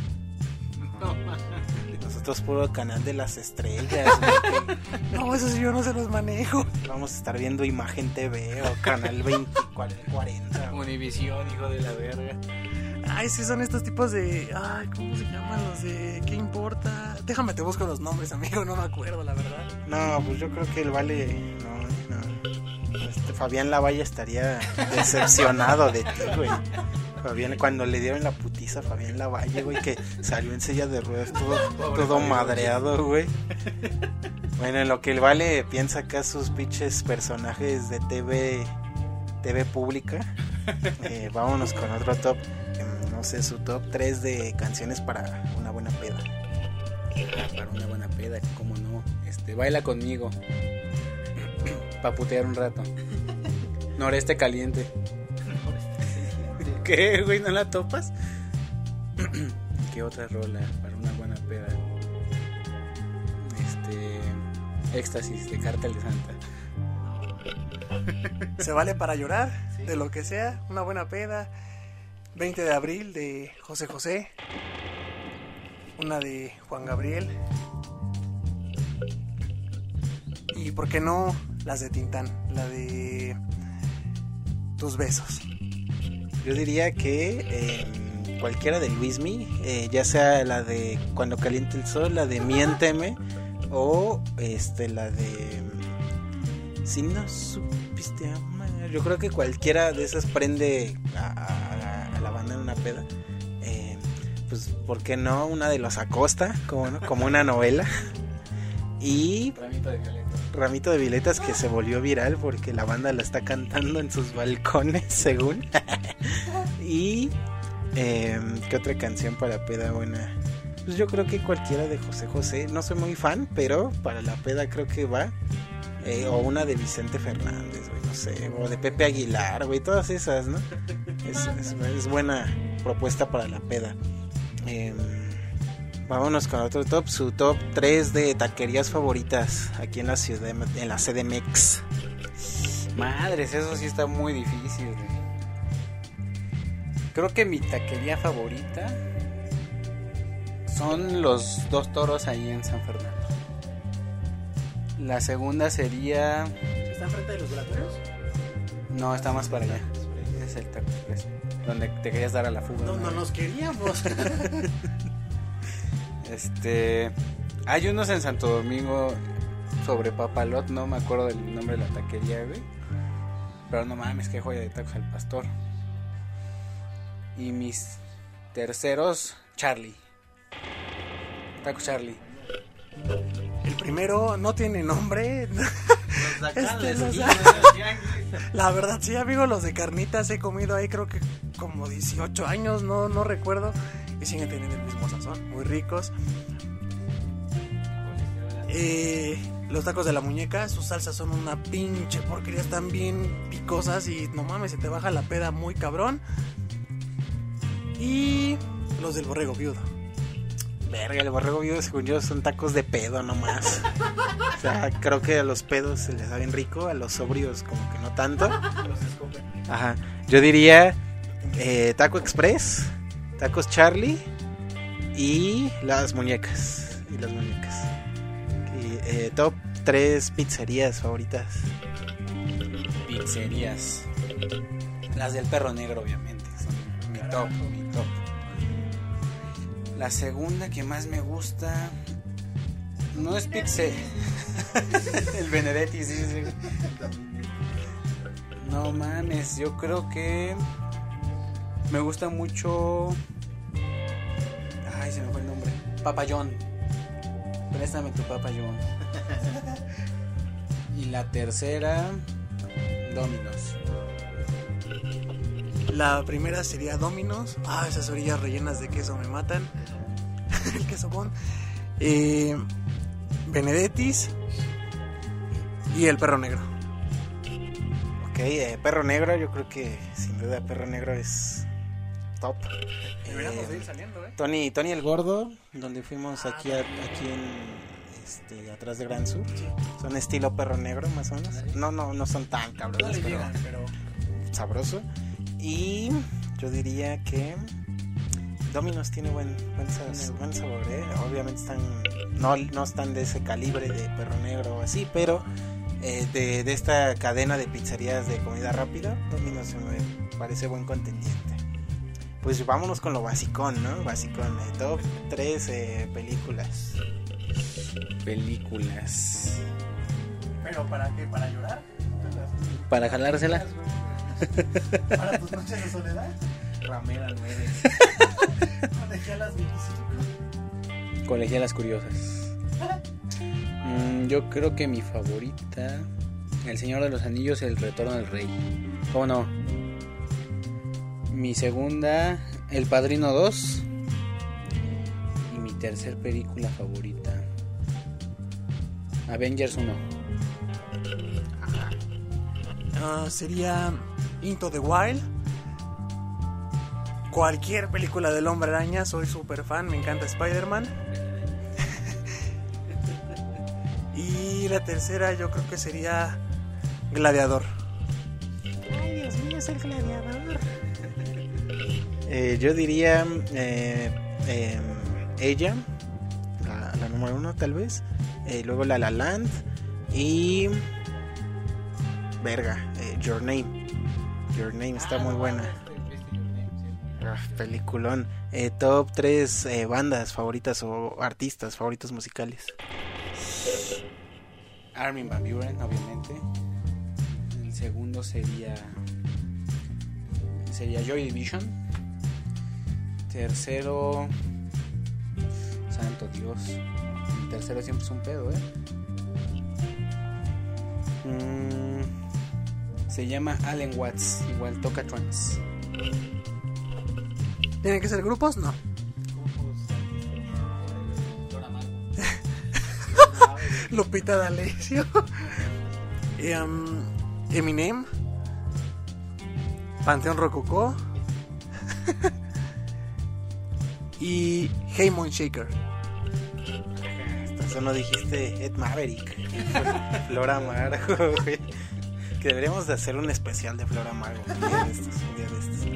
Nosotros puro canal de las estrellas. (laughs) No, esos yo no se los manejo. Vamos a estar viendo Imagen TV o Canal 2040. güey. Univisión, hijo de la verga. Ay, sí, son estos tipos de. Ay, ¿cómo se llaman los de qué importa? Déjame, te busco los nombres, amigo, no me acuerdo, la verdad. No, pues yo creo que el vale. No, no. Este, Fabián Lavalle estaría decepcionado de ti, güey. Fabián, cuando le dieron la putiza a Fabián Lavalle, güey, que salió en silla de ruedas todo, (laughs) todo madreado, güey. Bueno, en lo que el vale piensa acá sus pinches personajes de TV, TV pública, eh, vámonos con otro top. No sé, su top 3 de canciones para una buena peda. Para una buena peda, cómo no. Este, baila conmigo. (clears throat) Pa' putear un rato. Noreste caliente. ¿Qué, güey? ¿No la topas? (clears throat) ¿Qué otra rola para una buena peda? Este. Éxtasis de Cártel de Santa. (laughs) Se vale para llorar, de lo que sea, una buena peda. 20 de abril de José José. Una de Juan Gabriel. Y por qué no las de Tintán, la de Tus besos. Yo diría que eh, cualquiera de Luismi, eh, ya sea la de Cuando caliente el sol, la de Miénteme o este la de Si no supiste amar. Yo creo que cualquiera de esas prende a peda. Eh, pues, ¿por qué no? Una de los Acosta, como, no? como una novela. Y Ramito de Violetas que se volvió viral porque la banda la está cantando en sus balcones, (laughs) según. y eh, ¿qué otra canción para peda buena? Pues yo creo que cualquiera de José José. No soy muy fan, pero para la peda creo que va. Eh, o una de Vicente Fernández, güey, no sé. O de Pepe Aguilar, güey, todas esas, ¿no? Es, es- es buena propuesta para la peda. Em, Vámonos con otro top, su top 3 de taquerías favoritas aquí en la ciudad, en la CDMX. Madres, eso sí está muy difícil. Creo que mi taquería favorita son los dos toros ahí en San Fernando. La segunda sería. ¿Está enfrente de los velatorios? No, está más para allá. Es el taco Donde te querías dar a la fuga. No, no nos queríamos. (laughs) Este. Hay unos en Santo Domingo sobre Papalot, no me acuerdo del nombre de la taquería, güey. Pero no mames, qué joya de tacos al pastor. Y mis terceros, Charlie. Taco Charlie. El primero no tiene nombre. (laughs) Este, los- (laughs) La verdad, sí, amigo, los de carnitas he comido ahí creo que como 18 años, no, no recuerdo. Y siguen teniendo el mismo sazón, muy ricos. Eh, los tacos de la muñeca, sus salsas son una pinche porquería, están bien picosas y no mames, se te baja la peda muy cabrón. Y los del borrego viudo. Verga, el borrego vivo según yo son tacos de pedo nomás. O sea, creo que a los pedos se les da bien rico, a los sobrios como que no tanto. Ajá. Yo diría eh, Taco Express, Tacos Charlie y las muñecas. Y las muñecas. Eh, top 3 pizzerías favoritas. Pizzerías. Las del perro negro, obviamente. Mi top, mi top. La segunda que más me gusta. No es pizze. (laughs) El Benedetti, sí, sí. No mames, yo creo que. Me gusta mucho. Ay, se me fue el nombre. Papayón. Préstame tu papayón. (laughs) y la tercera. Dominos. La primera sería Dominos. Ah, esas orillas rellenas de queso me matan. el (laughs) queso con. Eh, Benedettis. Y el perro negro. Ok, eh, Perro Negro, yo creo que sin duda Perro Negro es top. Deberíamos Eh, ir saliendo, ¿eh? Tony, Tony el Gordo, donde fuimos aquí, a- aquí en este, atrás de Gran Sur. Son estilo perro negro, más o menos. No, no, no son tan cabrones, pero. sabroso. Y yo diría que Domino's tiene buen, buen, sa- buen sabor, ¿eh? Obviamente están, no, no están de ese calibre de perro negro o así, pero eh, de, de esta cadena de pizzerías de comida rápida, Domino's me parece buen contendiente. Pues vámonos con lo basicón, ¿no? Basicón, eh, top 3 películas. Películas. ¿Pero para qué? ¿Para llorar? Para jalársela. ¿Para tus noches de soledad? Ramera 9. Dejé a las 25. Colegialas curiosas. Mm, yo creo que mi favorita. El Señor de los Anillos, El Retorno del Rey. ¿Cómo no? Mi segunda, El Padrino 2. Y mi tercer película favorita. Avengers 1. Ah, sería Into the Wild. Cualquier película del Hombre Araña, soy súper fan, me encanta Spider-Man. (laughs) y la tercera yo creo que sería Gladiador. Ay, Dios mío, es el gladiador. Eh, yo diría eh, em, ella, la, la número uno tal vez. Eh, luego La La Land y verga, eh, Your Name. Your Name está muy buena. Ah, peliculón. Eh, top 3 bandas favoritas o artistas favoritos musicales. Armin Van Buren, obviamente. El segundo sería sería Joy Division. Tercero, santo Dios. El tercero siempre es un pedo, ¿eh? Mm, se llama Allen Watts, igual toca trance. ¿Tienen que ser grupos? No. Lupita D'Alessio. Um, (laughs) Eminem. Panteón Rococó. (laughs) y Haymon Shaker. Hasta eso no dijiste Ed Maverick. (laughs) Flora Amargo, güey. Que deberíamos de hacer un especial de Flora Amargo. Un día de estos, un día de estos.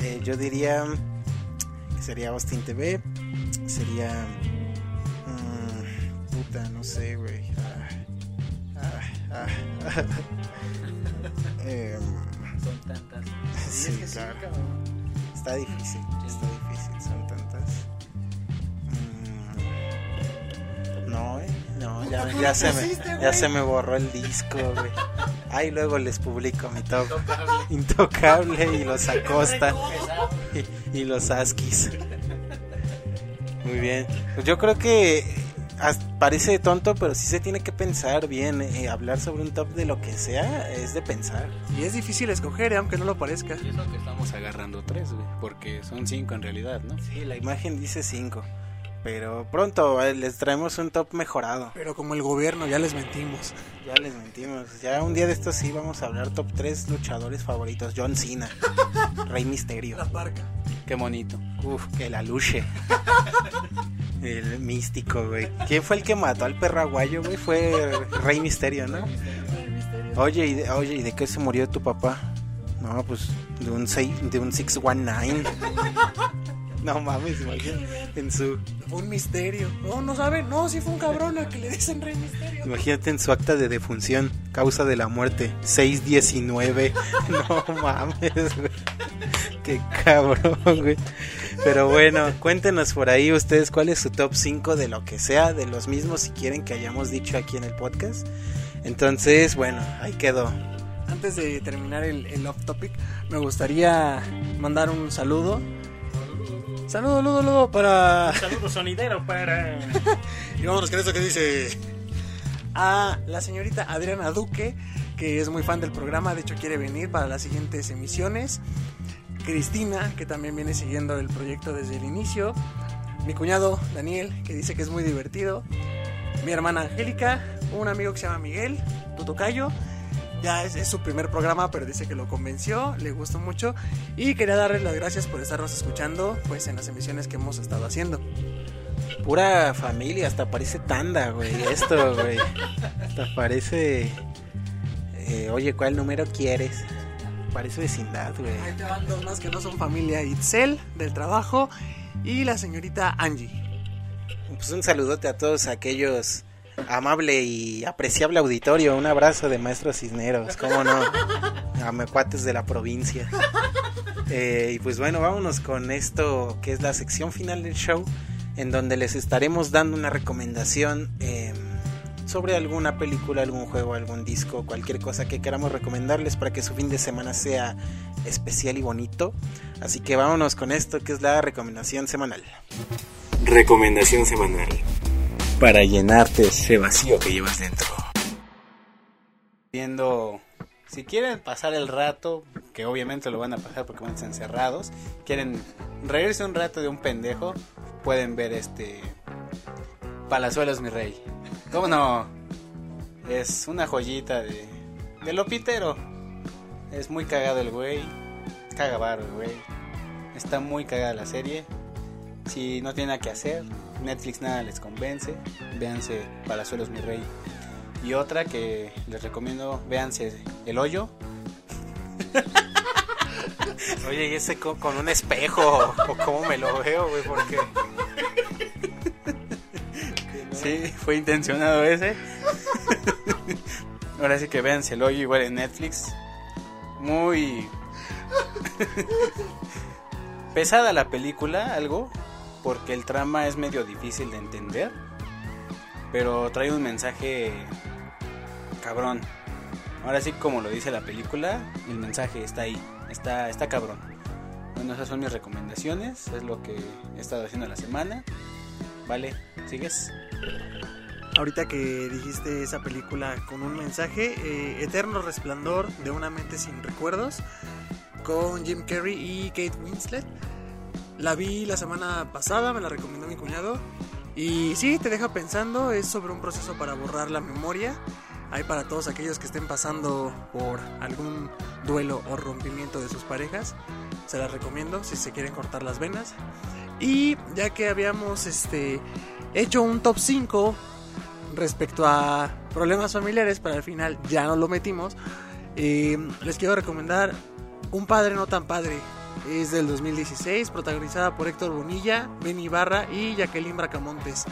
Eh, yo diría que sería Austin TV. Sería... mm, puta, no sé, güey. Ah, ah, ah. (laughs) Em, Son tantas. (laughs) Sí, claro. Está difícil, está difícil, son tantas. Mm, No, eh, no, (laughs) ya, ya, se me, ya se me borró el disco, güey. Ahí luego les publico mi top. Intocable y los (laughs) Acosta (laughs) y, y los Askis. Muy bien. Pues yo creo que parece tonto, pero sí se tiene que pensar bien. eh, hablar sobre un top de lo que sea es de pensar. Y es difícil escoger, eh, aunque no lo parezca. Y eso que estamos agarrando tres, güey. Porque son cinco en realidad, ¿no? Sí, la imagen dice 5. Pero pronto eh, les traemos un top mejorado. Pero como el gobierno, ya les mentimos. Ya les mentimos. Ya un día de estos sí vamos a hablar top 3 luchadores favoritos. John Cena, (laughs) Rey Misterio. La parca. Qué bonito. Uf, que la luche. (laughs) El místico, güey. ¿Quién fue el que mató al perro aguayo, güey? Fue Rey Misterio, ¿no? Oye, ¿y de, oye, ¿y de qué se murió tu papá? No, pues de un, sei- de un 619. (laughs) No mames, imagínate. En su, Fue un misterio. No, no saben. No, sí fue un cabrón al que le dicen rey misterio. imagínate en su acta de defunción, causa de la muerte, 619. (laughs) No mames, güey. Qué cabrón, güey. Pero bueno, cuéntenos por ahí ustedes cuál es su top 5 de lo que sea, de los mismos si quieren que hayamos dicho aquí en el podcast. Entonces, bueno, ahí quedó. Antes de terminar el, el off topic, me gustaría mandar un saludo. Saludo, saludo, saludo para. Saludos sonidero para. (laughs) Y vámonos con eso que dice. A la señorita Adriana Duque, que es muy fan del programa, de hecho quiere venir para las siguientes emisiones. Cristina, que también viene siguiendo el proyecto desde el inicio. Mi cuñado Daniel, que dice que es muy divertido. Mi hermana Angélica, un amigo que se llama Miguel, tu tocayo. Ya es, es su primer programa, pero dice que lo convenció, le gustó mucho. Y quería darles las gracias por estarnos escuchando pues, en las emisiones que hemos estado haciendo. Pura familia, hasta parece tanda, güey. Esto, güey. Hasta parece. eh, oye, ¿cuál número quieres? Parece vecindad, güey. Ahí te van dos más que no son familia. Itzel, del trabajo, y la señorita Angie. Pues un saludote a todos aquellos amable y apreciable auditorio. Un abrazo de maestros cisneros, cómo no. A mecuates de la provincia. Eh, y pues bueno, vámonos con esto que es la sección final del show, en donde les estaremos dando una recomendación eh, sobre alguna película, algún juego, algún disco, cualquier cosa que queramos recomendarles para que su fin de semana sea especial y bonito. Así que vámonos con esto que es la recomendación semanal. Recomendación semanal. Para llenarte ese vacío que llevas dentro. Viendo, si quieren pasar el rato, que obviamente lo van a pasar porque van a estar encerrados, quieren reírse un rato de un pendejo, pueden ver este Palazuelos, mi rey. ¿Cómo no? Es una joyita de, de Lopitero. Es muy cagado el güey. Caga barro el güey. Está muy cagada la serie. Si no tiene nada que hacer, Netflix nada les convence. Véanse Palazuelos, mi rey. Y otra que les recomiendo, véanse El Hoyo. Oye, ¿y ese co- con, un espejo? ¿O cómo me lo veo, güey? Porque... Sí, fue intencionado ese. Ahora sí que véanselo igual en Netflix. Muy pesada la película, algo, porque el trama es medio difícil de entender, pero trae un mensaje cabrón. Ahora sí como lo dice la película, el mensaje está ahí, está está cabrón. Bueno, esas son mis recomendaciones, es lo que he estado haciendo la semana. Vale, ¿sigues? Ahorita que dijiste esa película con un mensaje, eh, Eterno Resplandor de una mente sin recuerdos, con Jim Carrey y Kate Winslet. La vi la semana pasada, me la recomendó mi cuñado. Y sí, te deja pensando, es sobre un proceso para borrar la memoria. Hay para todos aquellos que estén pasando por algún duelo o rompimiento de sus parejas. Se las recomiendo si se quieren cortar las venas. Y ya que habíamos este, hecho un top 5 respecto a problemas familiares, para el final ya no lo metimos, eh, les quiero recomendar Un Padre No Tan Padre. Es del 2016, protagonizada por Héctor Bonilla, Ben Ibarra y Jacqueline Bracamontes.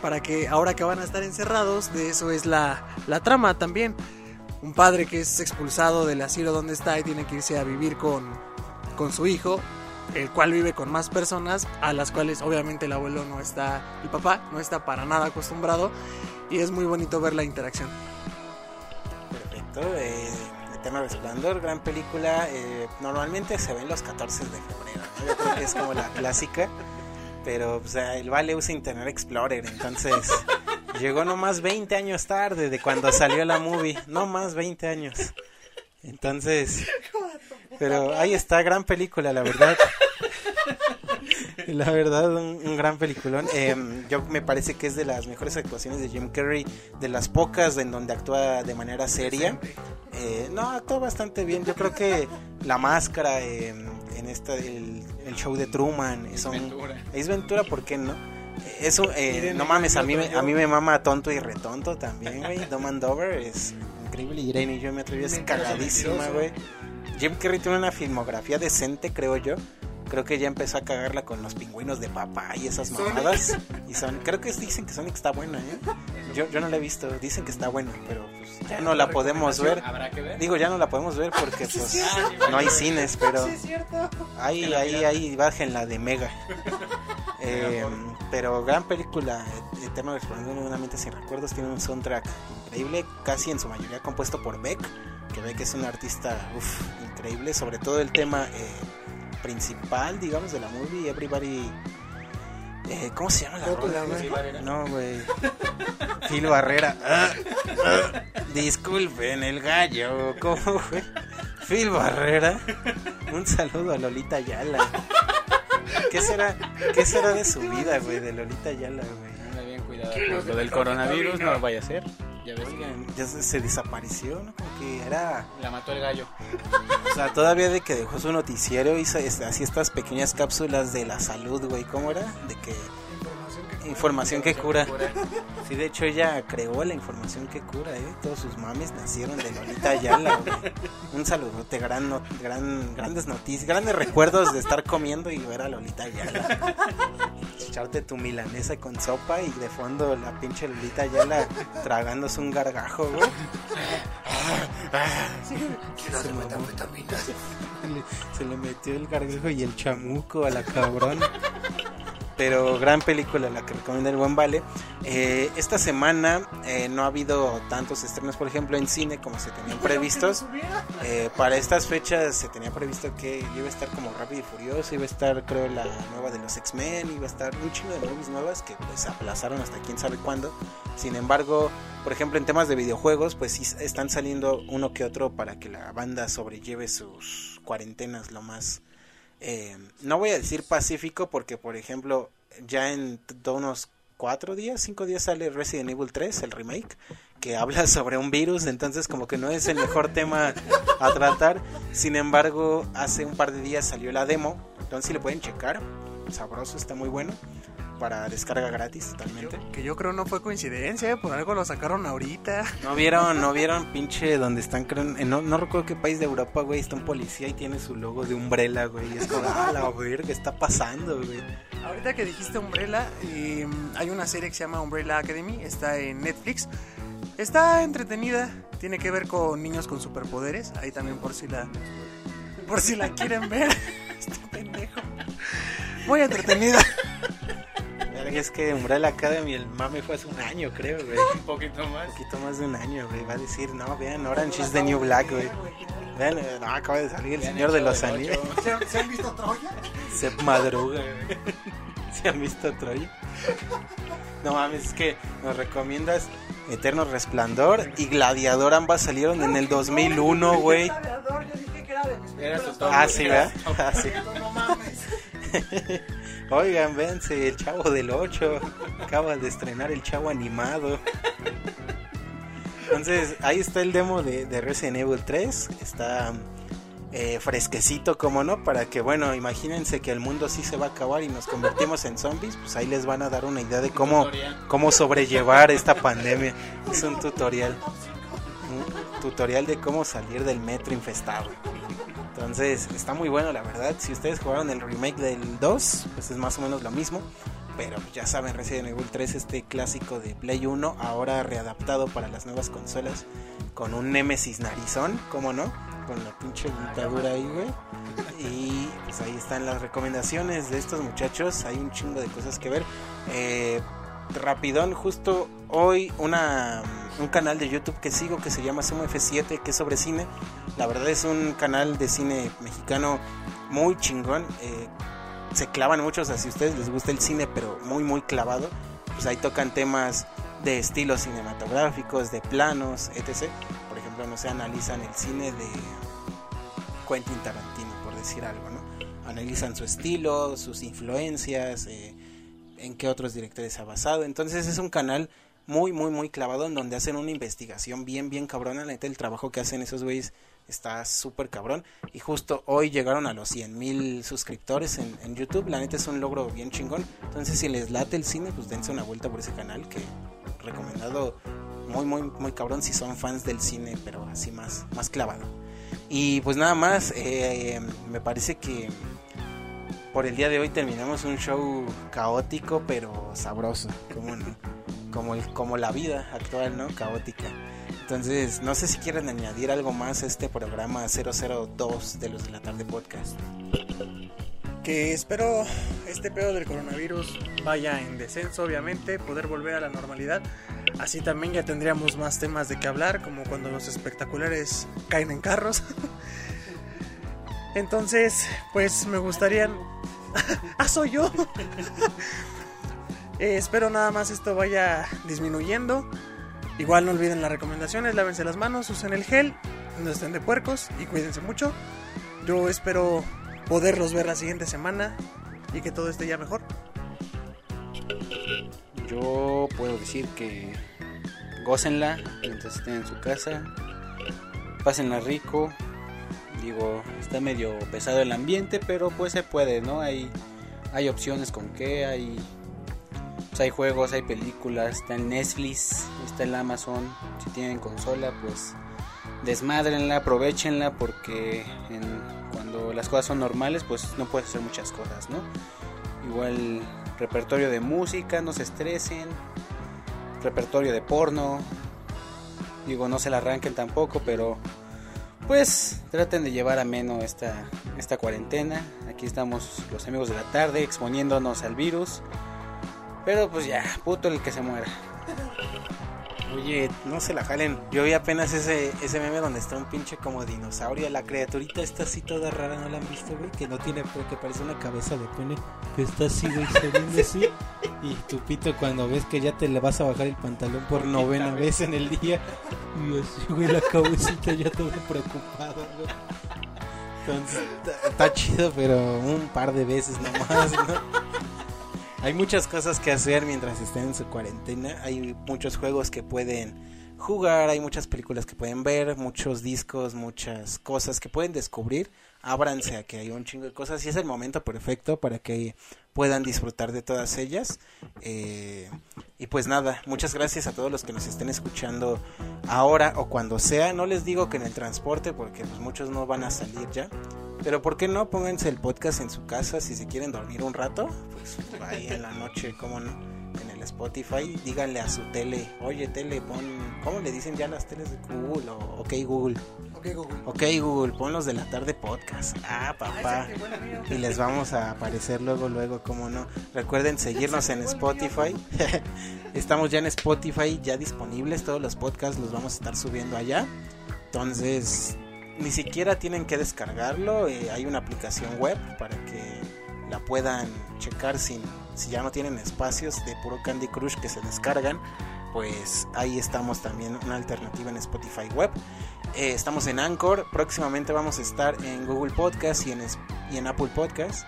Para que ahora que van a estar encerrados, de eso es la, la trama también. Un padre que es expulsado del asilo donde está y tiene que irse a vivir con, con su hijo, el cual vive con más personas, a las cuales obviamente el abuelo no está, el papá no está para nada acostumbrado y es muy bonito ver la interacción. Perfecto. Eh, Eterno Resplandor, gran película. eh, normalmente se ven los 14 de febrero. ¿no? Yo creo que es como la clásica. Pero o el Vale usa Internet Explorer. Entonces llegó nomás 20 años tarde de cuando salió la movie. No más 20 años. Entonces. Pero ahí está, gran película, la verdad. La verdad, un, un gran peliculón. Eh, yo me parece que es de las mejores actuaciones de Jim Carrey, de las pocas en donde actúa de manera seria. Eh, no, actúa bastante bien. Yo creo que la máscara eh, en esta, el, el show de Truman, son, Ventura. es Ventura, ¿por qué no? Eso, eh, no mames, a mí, a mí me mama tonto y retonto también, güey. Dumb and Dover es increíble. Irene y yo me atreví, es cagadísima, güey. Jim Carrey tiene una filmografía decente, creo yo. Creo que ya empezó a cagarla con los pingüinos de papá y esas mamadas. Y son, creo que dicen que Sonic está buena, ¿eh? Yo, yo no la he visto, dicen que está buena, pero pues, ya no la podemos ver. Habrá que ver. Digo, ya no la podemos ver porque pues no hay cines, pero ahí, ahí, ahí, bájenla de Mega. (laughs) Eh, pero gran película, Eterno Resplandor de una mente sin recuerdos, tiene un soundtrack increíble, casi en su mayoría compuesto por Beck, que Beck es un artista uf, increíble, sobre todo el tema eh, principal, digamos, de la movie, Everybody... eh, ¿Cómo se llama la rola, güey? No, güey. Phil Barrera. Ah, ah, disculpen el gallo. ¿Cómo fue? Phil Barrera. Un saludo a Lolita Yala. ¿Qué será, ¿Qué será de su vida, güey? De Lolita Yala, güey. Anda bien cuidado. con Lo del coronavirus no vaya a ser. Ya ves que ya se, se desapareció, ¿no? Como que era. la mató el gallo. O sea, todavía de que dejó su noticiero hizo este, así estas pequeñas cápsulas de la salud, güey. ¿Cómo era? De que. Información que cura. Sí, de hecho ella creó la información que cura, ¿eh? Todos sus mames nacieron de Lolita Ayala, güey. Un saludote, gran, no- gran, grandes noticias, grandes recuerdos de estar comiendo y ver a Lolita Ayala. Echarte tu milanesa con sopa y de fondo la pinche Lolita Ayala tragándose un gargajo, güey. Se. Le- se le metió el gargajo y el chamuco a la cabrón. Pero gran película la que recomienda el buen Vale. Eh, esta semana eh, no ha habido tantos estrenos, por ejemplo, en cine como se tenían previstos. Eh, para estas fechas se tenía previsto que iba a estar como Rápido y Furioso, iba a estar creo la nueva de los X-Men, iba a estar un chingo de movies nuevas que pues aplazaron hasta quién sabe cuándo. Sin embargo, por ejemplo, en temas de videojuegos, pues sí están saliendo uno que otro para que la banda sobrelleve sus cuarentenas lo más eh, no voy a decir pacífico porque, por ejemplo, ya en unos cuatro días, cinco días sale Resident Evil 3, el remake, que (laughs) habla sobre un virus, entonces como que no es el mejor tema a tratar. Sin embargo, hace un par de días salió la demo, entonces si le pueden checar, sabroso, está muy bueno. Para descarga gratis totalmente. Que yo creo no fue coincidencia, ¿eh? por algo lo sacaron ahorita. ¿No vieron, no vieron pinche donde están, no, no recuerdo qué país de Europa, güey, está un policía y tiene su logo de Umbrella, güey, y es como, ah, la verga, ¿qué está pasando, güey? Ahorita que dijiste Umbrella, eh, hay una serie que se llama Umbrella Academy, está en Netflix. Está entretenida, tiene que ver con niños con superpoderes, ahí también por si la por si la quieren ver. (laughs) Este pendejo. Muy entretenida. (laughs) Verga, Es que Umbrella Academy, el mame fue hace un año, creo, güey. (laughs) Un poquito más. Un poquito más de un año, güey. Va a decir, no, vean, Orange is the New Black, güey. Vean, no, acaba de salir el Señor de los Anillos. ¿Se, han- se han visto Troya? Se madruga, güey. (laughs) ¿Se han visto Troya? No mames, es que nos recomiendas Eterno Resplandor y Gladiador. Ambas salieron en el 2001, güey. Yo dije que era de mis. Ah, sí, ¿verdad? Ah, sí. No mames. (laughs) Oigan, véanse, el Chavo del 8. Acaba de estrenar el Chavo animado. Entonces, ahí está el demo de, de Resident Evil 3. Está eh, fresquecito, como no, para que, bueno, imagínense que el mundo sí se va a acabar y nos convertimos en zombies. Pues ahí les van a dar una idea de cómo, cómo sobrellevar esta pandemia. Es un tutorial. Un tutorial de cómo salir del metro infestado. Entonces, está muy bueno, la verdad. Si ustedes jugaron el remake del 2, pues es más o menos lo mismo. Pero ya saben, Resident Evil 3, este clásico de Play 1, ahora readaptado para las nuevas consolas, con un Nemesis narizón, ¿cómo no? Con la pinche dentadura ahí, güey. Y pues ahí están las recomendaciones de estos muchachos. Hay un chingo de cosas que ver. Eh, rapidón, justo hoy una, un canal de YouTube que sigo que se llama Sumo F7, que es sobre cine. La verdad es un canal de cine mexicano muy chingón. eh, se clavan muchos, o sea, si a ustedes les gusta el cine, pero muy, muy clavado, pues ahí tocan temas de estilos cinematográficos, de planos, etc. Por ejemplo, no sé, analizan el cine de Quentin Tarantino, por decir algo, ¿no? Analizan su estilo, sus influencias, eh, en qué otros directores ha basado. Entonces es un canal muy, muy, muy clavado en donde hacen una investigación bien, bien cabrona. La neta, el trabajo que hacen esos güeyes está súper cabrón. Y justo hoy llegaron a los 100 mil suscriptores en, YouTube. La neta es un logro bien chingón. Entonces, si les late el cine, pues dense una vuelta por ese canal que recomendado muy, muy, muy cabrón si son fans del cine, pero así más, más clavado. Y pues nada más, eh, me parece que por el día de hoy terminamos un show caótico pero sabroso, como no? como el, como la vida actual, ¿no? Caótica. Entonces, no sé si quieren añadir algo más a este programa 002 de los de la tarde podcast. Que espero este pedo del coronavirus vaya en descenso, obviamente, poder volver a la normalidad. Así también ya tendríamos más temas de qué hablar, como cuando los espectaculares caen en carros. (laughs) Entonces, pues me gustaría... (laughs) ¡Ah, soy yo! (laughs) Eh, espero nada más esto vaya disminuyendo. Igual no olviden las recomendaciones, lávense las manos, usen el gel, no estén de puercos y cuídense mucho. Yo espero poderlos ver la siguiente semana y que todo esté ya mejor. Yo puedo decir que gócenla mientras estén en su casa, pásenla rico. Digo, está medio pesado el ambiente, pero pues se puede, ¿no? Hay, hay opciones con qué, hay, pues hay juegos, hay películas, está en Netflix, está en Amazon. Si tienen consola, pues desmadrenla, aprovechenla porque cuando las cosas son normales, pues no puedes hacer muchas cosas, ¿no? Igual repertorio de música, no se estresen. Repertorio de porno. Digo, no se la arranquen tampoco, pero pues traten de llevar ameno esta, esta cuarentena. Aquí estamos los amigos de la tarde exponiéndonos al virus. Pero pues ya, puto el que se muera. Oye, no se la jalen. Yo vi apenas ese, ese meme donde está un pinche como dinosaurio. La criaturita está así toda rara, ¿no la han visto, güey? Que no tiene, que parece una cabeza de pene. Que está así, güey, se ve así. Y tu pito cuando ves que ya te le vas a bajar el pantalón por novena vez en el día. Y así, güey, la cabecita ya toda preocupada, güey. Entonces, está chido, pero un par de veces nomás, ¿no? Hay muchas cosas que hacer mientras estén en su cuarentena. Hay muchos juegos que pueden jugar, hay muchas películas que pueden ver, muchos discos, muchas cosas que pueden descubrir. Ábranse a que hay un chingo de cosas y es el momento perfecto para que puedan disfrutar de todas ellas. Eh, y pues nada, muchas gracias a todos los que nos estén escuchando ahora o cuando sea. No les digo que en el transporte porque pues muchos no van a salir ya. Pero ¿por qué no? Pónganse el podcast en su casa si se quieren dormir un rato. Pues ahí en la noche, ¿cómo no? En el Spotify, díganle a su tele, oye tele, pon, ¿cómo le dicen ya las teles de Google? O, ok Google. Ok, Google. Ok Google, pon los de la tarde podcast. Ah, papá. Y les vamos a aparecer luego, luego, ¿cómo no? Recuerden seguirnos en (laughs) Spotify. (laughs) Estamos ya en Spotify, ya disponibles. Todos los podcasts los vamos a estar subiendo allá. Entonces, ni siquiera tienen que descargarlo. eh, hay una aplicación web para que la puedan checar sin, si ya no tienen espacios de puro Candy Crush que se descargan. Pues ahí estamos también, una alternativa en Spotify web. Eh, estamos en Anchor. Próximamente vamos a estar en Google Podcast y en, y en Apple Podcast.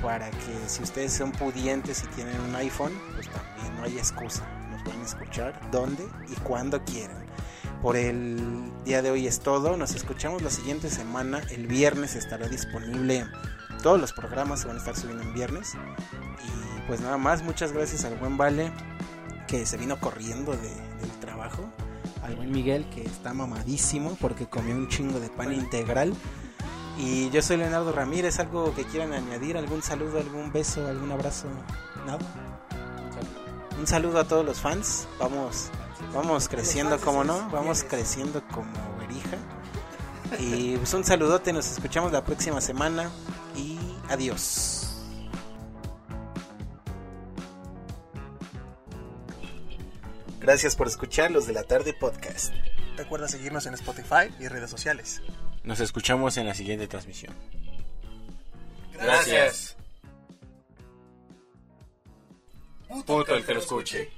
Para que si ustedes son pudientes y tienen un iPhone, pues también no hay excusa. Nos a escuchar donde y cuando quieran. Por el día de hoy es todo. Nos escuchamos la siguiente semana. El viernes estará disponible. Todos los programas se van a estar subiendo en viernes. Y pues nada más, muchas gracias al buen Vale que se vino corriendo de- del trabajo. Al buen Miguel que está mamadísimo porque comió un chingo de pan integral. Y yo soy Leonardo Ramírez. ¿Algo que quieran añadir? ¿Algún saludo, algún beso, algún abrazo? ¿Nada? Un saludo a todos los fans. Vamos, vamos creciendo como no, vamos creciendo como verija. Y pues un saludote, nos escuchamos la próxima semana y adiós. Gracias por escuchar los de la tarde podcast. Recuerda seguirnos en Spotify y redes sociales. Nos escuchamos en la siguiente transmisión. Gracias. Puto el que lo escuche.